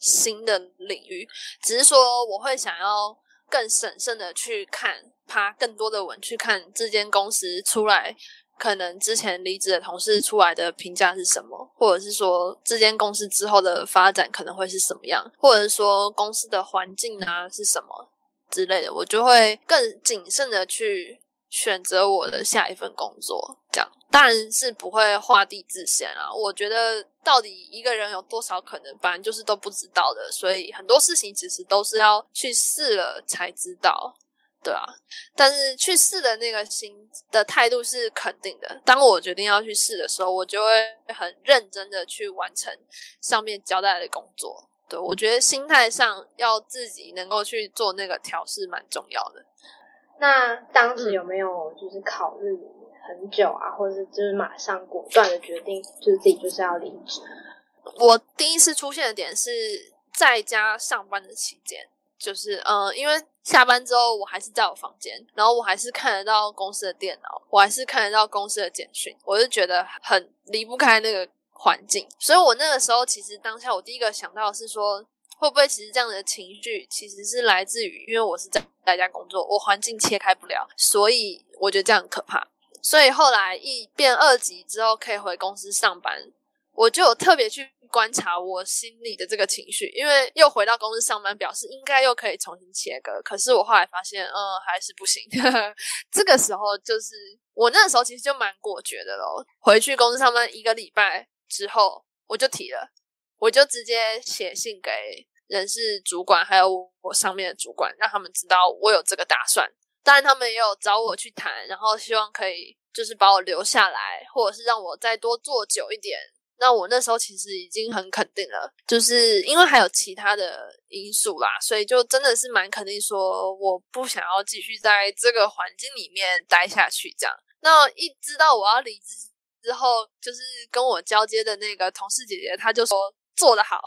新的领域，只是说我会想要更审慎的去看，爬更多的文去看这间公司出来，可能之前离职的同事出来的评价是什么，或者是说这间公司之后的发展可能会是什么样，或者是说公司的环境啊是什么之类的，我就会更谨慎的去。选择我的下一份工作，这样当然是不会画地自限啊。我觉得到底一个人有多少可能，反正就是都不知道的，所以很多事情其实都是要去试了才知道，对啊。但是去试的那个心的态度是肯定的。当我决定要去试的时候，我就会很认真的去完成上面交代的工作。对我觉得心态上要自己能够去做那个调试，蛮重要的。那当时有没有就是考虑很久啊，或者是就是马上果断的决定，就是自己就是要离职？我第一次出现的点是在家上班的期间，就是嗯，因为下班之后我还是在我房间，然后我还是看得到公司的电脑，我还是看得到公司的简讯，我就觉得很离不开那个环境。所以我那个时候其实当下我第一个想到的是说，会不会其实这样的情绪其实是来自于，因为我是在在家工作，我环境切开不了，所以我觉得这样很可怕。所以后来一变二级之后，可以回公司上班，我就特别去。观察我心里的这个情绪，因为又回到公司上班，表示应该又可以重新切割。可是我后来发现，嗯，还是不行。这个时候就是我那时候其实就蛮果决的咯。回去公司上班一个礼拜之后，我就提了，我就直接写信给人事主管，还有我上面的主管，让他们知道我有这个打算。当然，他们也有找我去谈，然后希望可以就是把我留下来，或者是让我再多做久一点。那我那时候其实已经很肯定了，就是因为还有其他的因素啦，所以就真的是蛮肯定说，我不想要继续在这个环境里面待下去。这样，那一知道我要离职之后，就是跟我交接的那个同事姐姐，她就说做得好，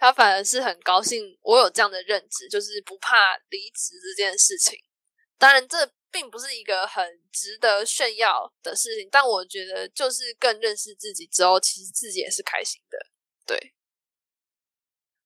她反而是很高兴我有这样的认知，就是不怕离职这件事情。当然这。并不是一个很值得炫耀的事情，但我觉得就是更认识自己之后，其实自己也是开心的。对，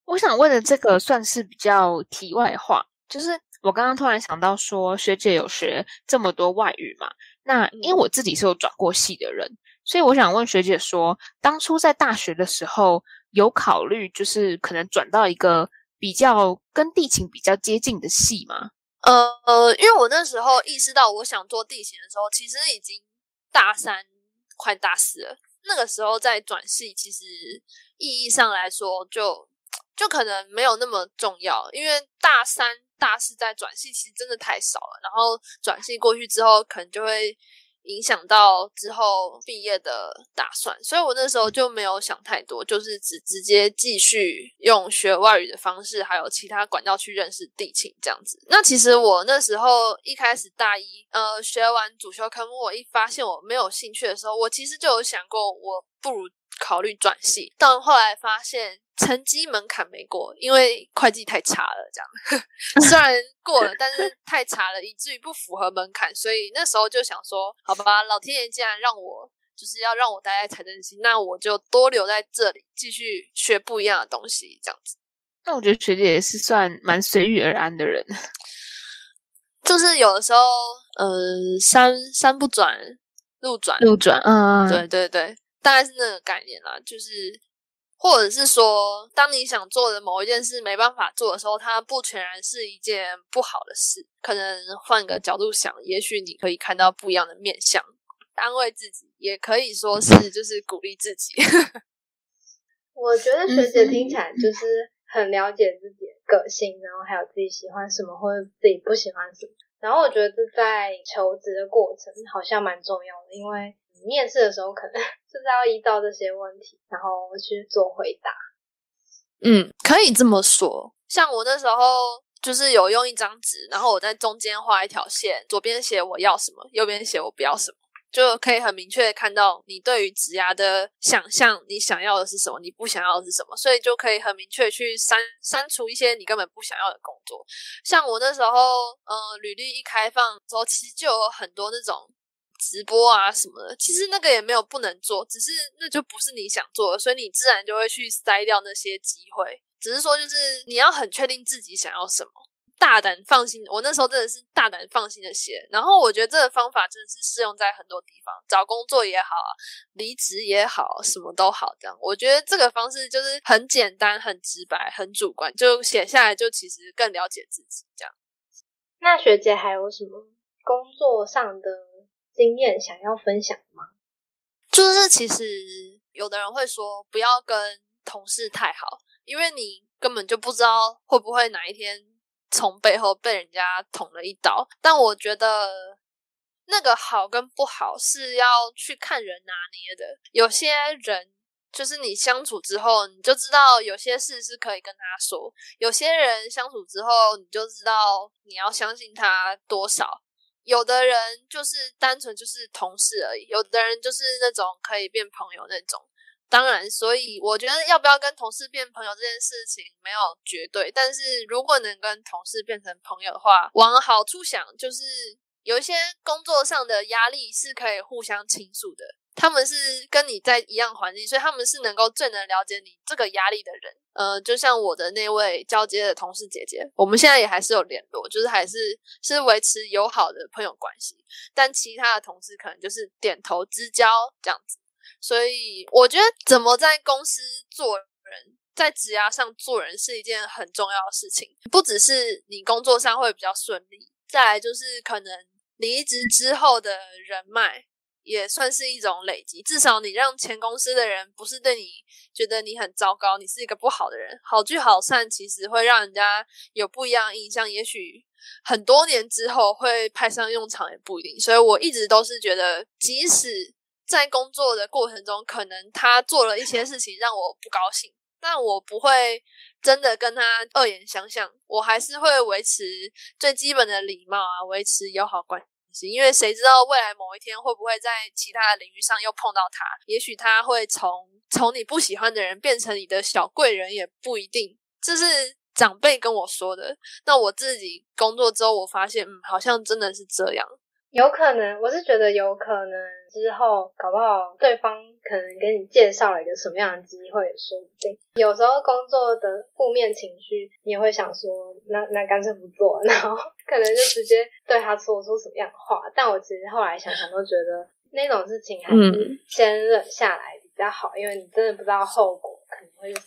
我想问的这个算是比较题外话，就是我刚刚突然想到说，学姐有学这么多外语嘛？那因为我自己是有转过系的人，所以我想问学姐说，当初在大学的时候有考虑，就是可能转到一个比较跟地勤比较接近的系吗？呃，因为我那时候意识到我想做地形的时候，其实已经大三快大四了。那个时候在转系，其实意义上来说，就就可能没有那么重要。因为大三、大四在转系，其实真的太少了。然后转系过去之后，可能就会。影响到之后毕业的打算，所以我那时候就没有想太多，就是只直接继续用学外语的方式，还有其他管道去认识地勤这样子。那其实我那时候一开始大一，呃，学完主修科目，我一发现我没有兴趣的时候，我其实就有想过，我不如。考虑转系，但后来发现成绩门槛没过，因为会计太差了。这样 虽然过了，但是太差了，以至于不符合门槛。所以那时候就想说，好吧，老天爷既然让我就是要让我待在财政系，那我就多留在这里，继续学不一样的东西。这样子。那我觉得学姐也是算蛮随遇而安的人，就是有的时候，呃，山山不转路转，路转，嗯，对对对。大概是那个概念啦，就是，或者是说，当你想做的某一件事没办法做的时候，它不全然是一件不好的事。可能换个角度想，也许你可以看到不一样的面相，安慰自己，也可以说是就是鼓励自己。我觉得学姐听起来就是很了解自己的个性，然后还有自己喜欢什么或者自己不喜欢什么。然后我觉得这在求职的过程好像蛮重要的，因为。面试的时候，可能就是要依照这些问题，然后去做回答。嗯，可以这么说。像我那时候，就是有用一张纸，然后我在中间画一条线，左边写我要什么，右边写我不要什么，就可以很明确看到你对于职涯的想象，你想要的是什么，你不想要的是什么，所以就可以很明确去删删除一些你根本不想要的工作。像我那时候，呃，履历一开放之后，其实就有很多那种。直播啊什么的，其实那个也没有不能做，只是那就不是你想做的，所以你自然就会去筛掉那些机会。只是说，就是你要很确定自己想要什么，大胆放心。我那时候真的是大胆放心的写，然后我觉得这个方法真的是适用在很多地方，找工作也好，离职也好，什么都好。这样，我觉得这个方式就是很简单、很直白、很主观，就写下来就其实更了解自己。这样，那学姐还有什么工作上的？经验想要分享吗？就是其实有的人会说不要跟同事太好，因为你根本就不知道会不会哪一天从背后被人家捅了一刀。但我觉得那个好跟不好是要去看人拿捏的。有些人就是你相处之后，你就知道有些事是可以跟他说；有些人相处之后，你就知道你要相信他多少。有的人就是单纯就是同事而已，有的人就是那种可以变朋友那种。当然，所以我觉得要不要跟同事变朋友这件事情没有绝对，但是如果能跟同事变成朋友的话，往好处想，就是有一些工作上的压力是可以互相倾诉的。他们是跟你在一样环境，所以他们是能够最能了解你这个压力的人。呃，就像我的那位交接的同事姐姐，我们现在也还是有联络，就是还是是维持友好的朋友关系。但其他的同事可能就是点头之交这样子。所以我觉得，怎么在公司做人，在职涯上做人是一件很重要的事情。不只是你工作上会比较顺利，再来就是可能离职之后的人脉也算是一种累积。至少你让前公司的人不是对你觉得你很糟糕，你是一个不好的人，好聚好散，其实会让人家有不一样印象。也许很多年之后会派上用场，也不一定。所以我一直都是觉得，即使在工作的过程中，可能他做了一些事情让我不高兴，但我不会真的跟他恶言相向，我还是会维持最基本的礼貌啊，维持友好关。因为谁知道未来某一天会不会在其他的领域上又碰到他？也许他会从从你不喜欢的人变成你的小贵人，也不一定。这是长辈跟我说的。那我自己工作之后，我发现，嗯，好像真的是这样。有可能，我是觉得有可能之后搞不好对方可能给你介绍了一个什么样的机会，说不定。有时候工作的负面情绪，你也会想说，那那干脆不做，然后可能就直接对他说出什么样的话。但我其实后来想想，都觉得那种事情还是先忍下来比较好，因为你真的不知道后果可能会。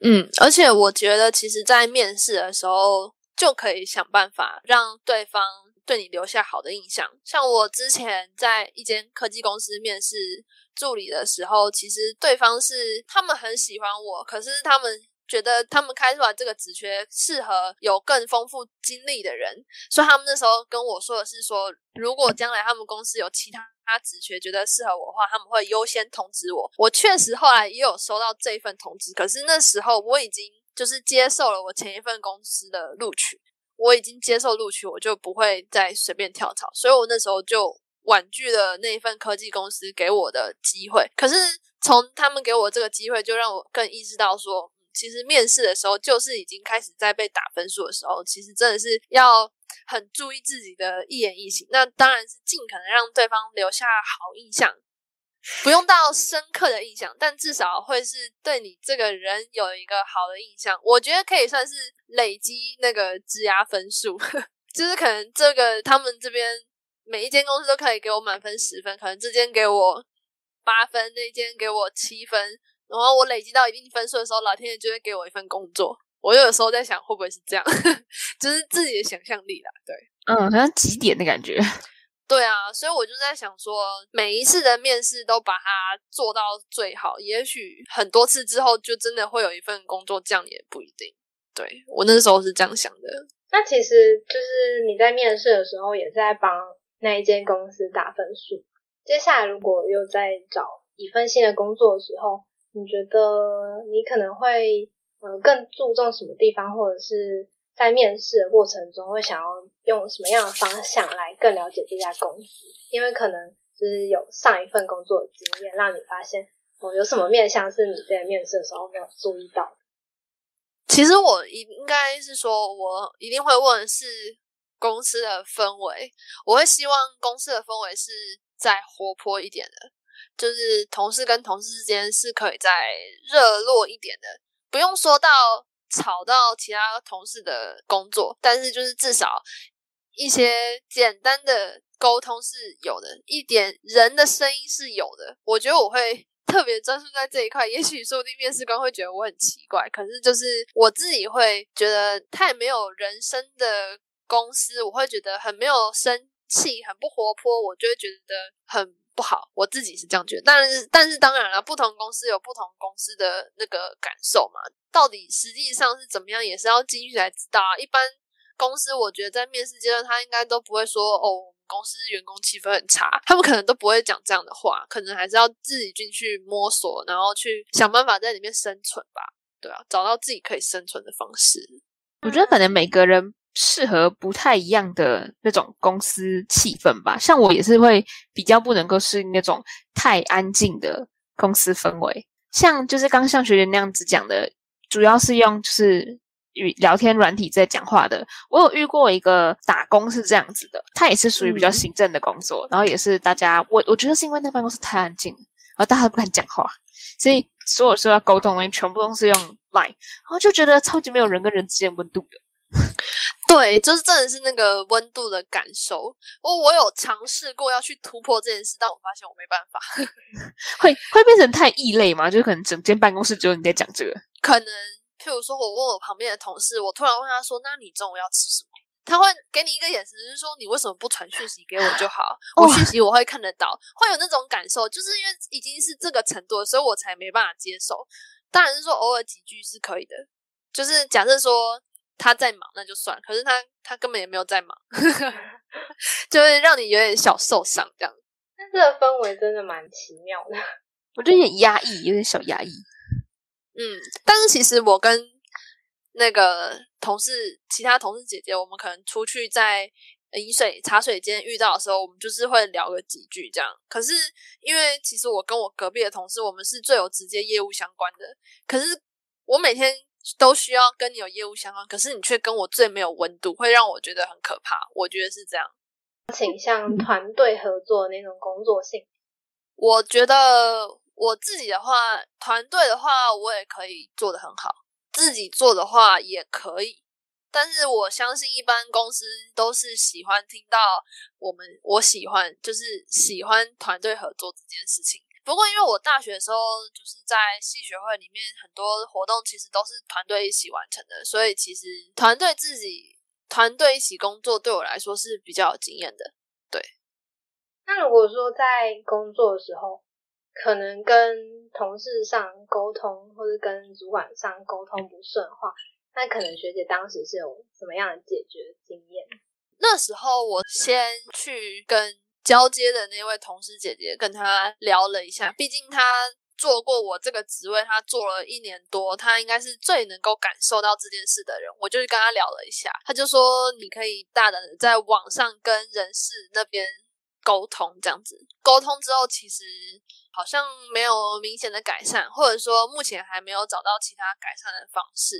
嗯，而且我觉得，其实，在面试的时候就可以想办法让对方。对你留下好的印象，像我之前在一间科技公司面试助理的时候，其实对方是他们很喜欢我，可是他们觉得他们开出来这个职缺适合有更丰富经历的人，所以他们那时候跟我说的是说，如果将来他们公司有其他职缺觉得适合我的话，他们会优先通知我。我确实后来也有收到这一份通知，可是那时候我已经就是接受了我前一份公司的录取。我已经接受录取，我就不会再随便跳槽，所以我那时候就婉拒了那一份科技公司给我的机会。可是从他们给我这个机会，就让我更意识到说，其实面试的时候就是已经开始在被打分数的时候，其实真的是要很注意自己的一言一行。那当然是尽可能让对方留下好印象。不用到深刻的印象，但至少会是对你这个人有一个好的印象。我觉得可以算是累积那个质押分数，就是可能这个他们这边每一间公司都可以给我满分十分，可能这间给我八分，那间给我七分，然后我累积到一定分数的时候，老天爷就会给我一份工作。我有时候在想，会不会是这样？就是自己的想象力啦。对，嗯，好像几点的感觉。对啊，所以我就在想说，每一次的面试都把它做到最好，也许很多次之后就真的会有一份工作，这样也不一定。对我那时候是这样想的。那其实就是你在面试的时候，也是在帮那一间公司打分数。接下来如果又在找一份新的工作的时候，你觉得你可能会呃更注重什么地方，或者是？在面试的过程中，会想要用什么样的方向来更了解这家公司？因为可能就是有上一份工作的经验，让你发现哦，有什么面向是你在面试的时候没有注意到。其实我应应该是说，我一定会问是公司的氛围，我会希望公司的氛围是再活泼一点的，就是同事跟同事之间是可以再热络一点的，不用说到。吵到其他同事的工作，但是就是至少一些简单的沟通是有的，一点人的声音是有的。我觉得我会特别专注在这一块。也许说不定面试官会觉得我很奇怪，可是就是我自己会觉得太没有人生的公司，我会觉得很没有生气，很不活泼，我就会觉得很。不好，我自己是这样觉得，但是但是当然了，不同公司有不同公司的那个感受嘛。到底实际上是怎么样，也是要进去才知道啊。一般公司我觉得在面试阶段，他应该都不会说哦，我们公司员工气氛很差，他们可能都不会讲这样的话，可能还是要自己进去摸索，然后去想办法在里面生存吧。对啊，找到自己可以生存的方式。我觉得可能每个人。适合不太一样的那种公司气氛吧，像我也是会比较不能够适应那种太安静的公司氛围。像就是刚像学姐那样子讲的，主要是用就是与聊天软体在讲话的。我有遇过一个打工是这样子的，他也是属于比较行政的工作，然后也是大家我我觉得是因为那办公室太安静，然后大家都不敢讲话，所以所有说要沟通的东西全部都是用 Line，然后就觉得超级没有人跟人之间温度的。对，就是真的是那个温度的感受。我我有尝试过要去突破这件事，但我发现我没办法。会会变成太异类吗？就是可能整间办公室只有你在讲这个。可能，譬如说我问我旁边的同事，我突然问他说：“那你中午要吃什么？”他会给你一个眼神，就是说：“你为什么不传讯息给我就好？我讯息我会看得到，会有那种感受。就是因为已经是这个程度，所以我才没办法接受。当然是说偶尔几句是可以的，就是假设说。”他在忙那就算，可是他他根本也没有在忙，就会让你有点小受伤这样。但这个氛围真的蛮奇妙的，我觉得有点压抑，有点小压抑。嗯，但是其实我跟那个同事、其他同事姐姐，我们可能出去在饮水茶水间遇到的时候，我们就是会聊个几句这样。可是因为其实我跟我隔壁的同事，我们是最有直接业务相关的，可是我每天。都需要跟你有业务相关，可是你却跟我最没有温度，会让我觉得很可怕。我觉得是这样，倾向团队合作那种工作性。我觉得我自己的话，团队的话，我也可以做得很好；自己做的话也可以。但是我相信，一般公司都是喜欢听到我们，我喜欢就是喜欢团队合作这件事情。不过，因为我大学的时候就是在系学会里面，很多活动其实都是团队一起完成的，所以其实团队自己团队一起工作对我来说是比较有经验的。对。那如果说在工作的时候，可能跟同事上沟通，或者跟主管上沟通不顺的话，那可能学姐当时是有什么样的解决经验？那时候我先去跟。交接的那位同事姐姐跟他聊了一下，毕竟他做过我这个职位，他做了一年多，他应该是最能够感受到这件事的人。我就跟他聊了一下，他就说你可以大胆的在网上跟人事那边沟通，这样子沟通之后，其实好像没有明显的改善，或者说目前还没有找到其他改善的方式，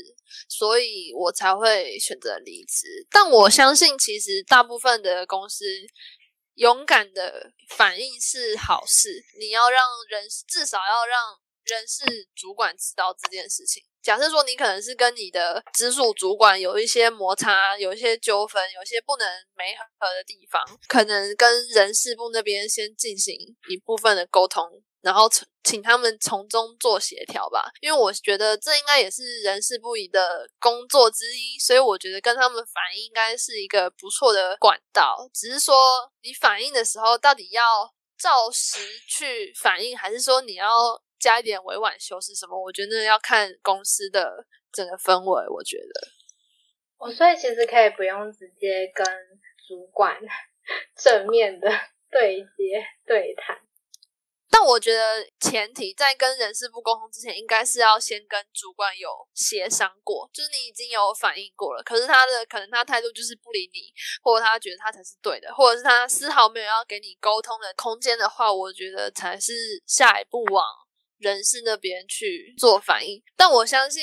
所以我才会选择离职。但我相信，其实大部分的公司。勇敢的反应是好事，你要让人至少要让人事主管知道这件事情。假设说你可能是跟你的直属主管有一些摩擦，有一些纠纷，有些不能没合的地方，可能跟人事部那边先进行一部分的沟通。然后请他们从中做协调吧，因为我觉得这应该也是人事不宜的工作之一，所以我觉得跟他们反映应该是一个不错的管道。只是说你反映的时候，到底要照实去反映，还是说你要加一点委婉修饰什么？我觉得要看公司的整个氛围。我觉得，我所以其实可以不用直接跟主管 正面的 对接对谈。但我觉得前提在跟人事部沟通之前，应该是要先跟主管有协商过，就是你已经有反应过了，可是他的可能他态度就是不理你，或者他觉得他才是对的，或者是他丝毫没有要给你沟通的空间的话，我觉得才是下一步往人事那边去做反应。但我相信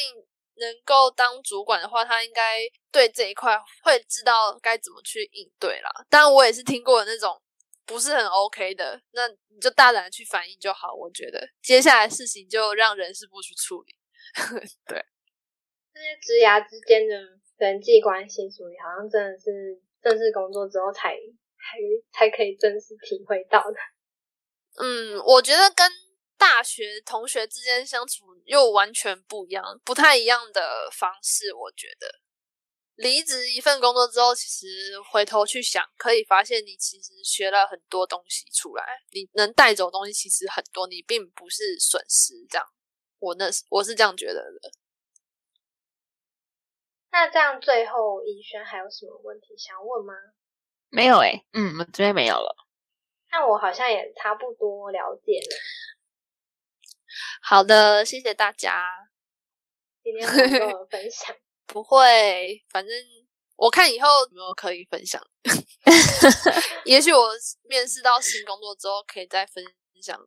能够当主管的话，他应该对这一块会知道该怎么去应对啦。当然，我也是听过那种。不是很 OK 的，那你就大胆去反应就好。我觉得接下来事情就让人事部去处理。对，这些职涯之间的人际关系处理，好像真的是正式工作之后才才才可以正式体会到的。嗯，我觉得跟大学同学之间相处又完全不一样，不太一样的方式。我觉得。离职一份工作之后，其实回头去想，可以发现你其实学了很多东西出来，你能带走东西其实很多，你并不是损失。这样，我那是我是这样觉得的。那这样最后，逸轩还有什么问题想问吗？没有诶，嗯，我这边没有了。那我好像也差不多了解了。好的，谢谢大家今天跟我分享。不会，反正我看以后有没有可以分享。也许我面试到新工作之后，可以再分享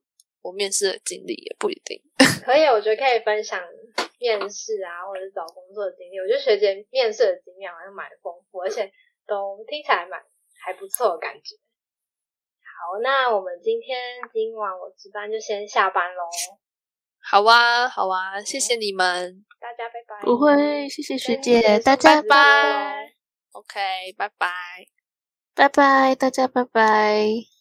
我面试的经历，也不一定。可以，我觉得可以分享面试啊，或者找工作的经历。我觉得学姐面试的经验好像蛮丰富，而且都听起来蛮还不错的感觉。好，那我们今天今晚我值班就先下班喽。好啊，好啊，谢谢你们，大家拜拜。不会，谢谢学姐，大家拜拜。OK，拜拜，拜拜，大家拜拜。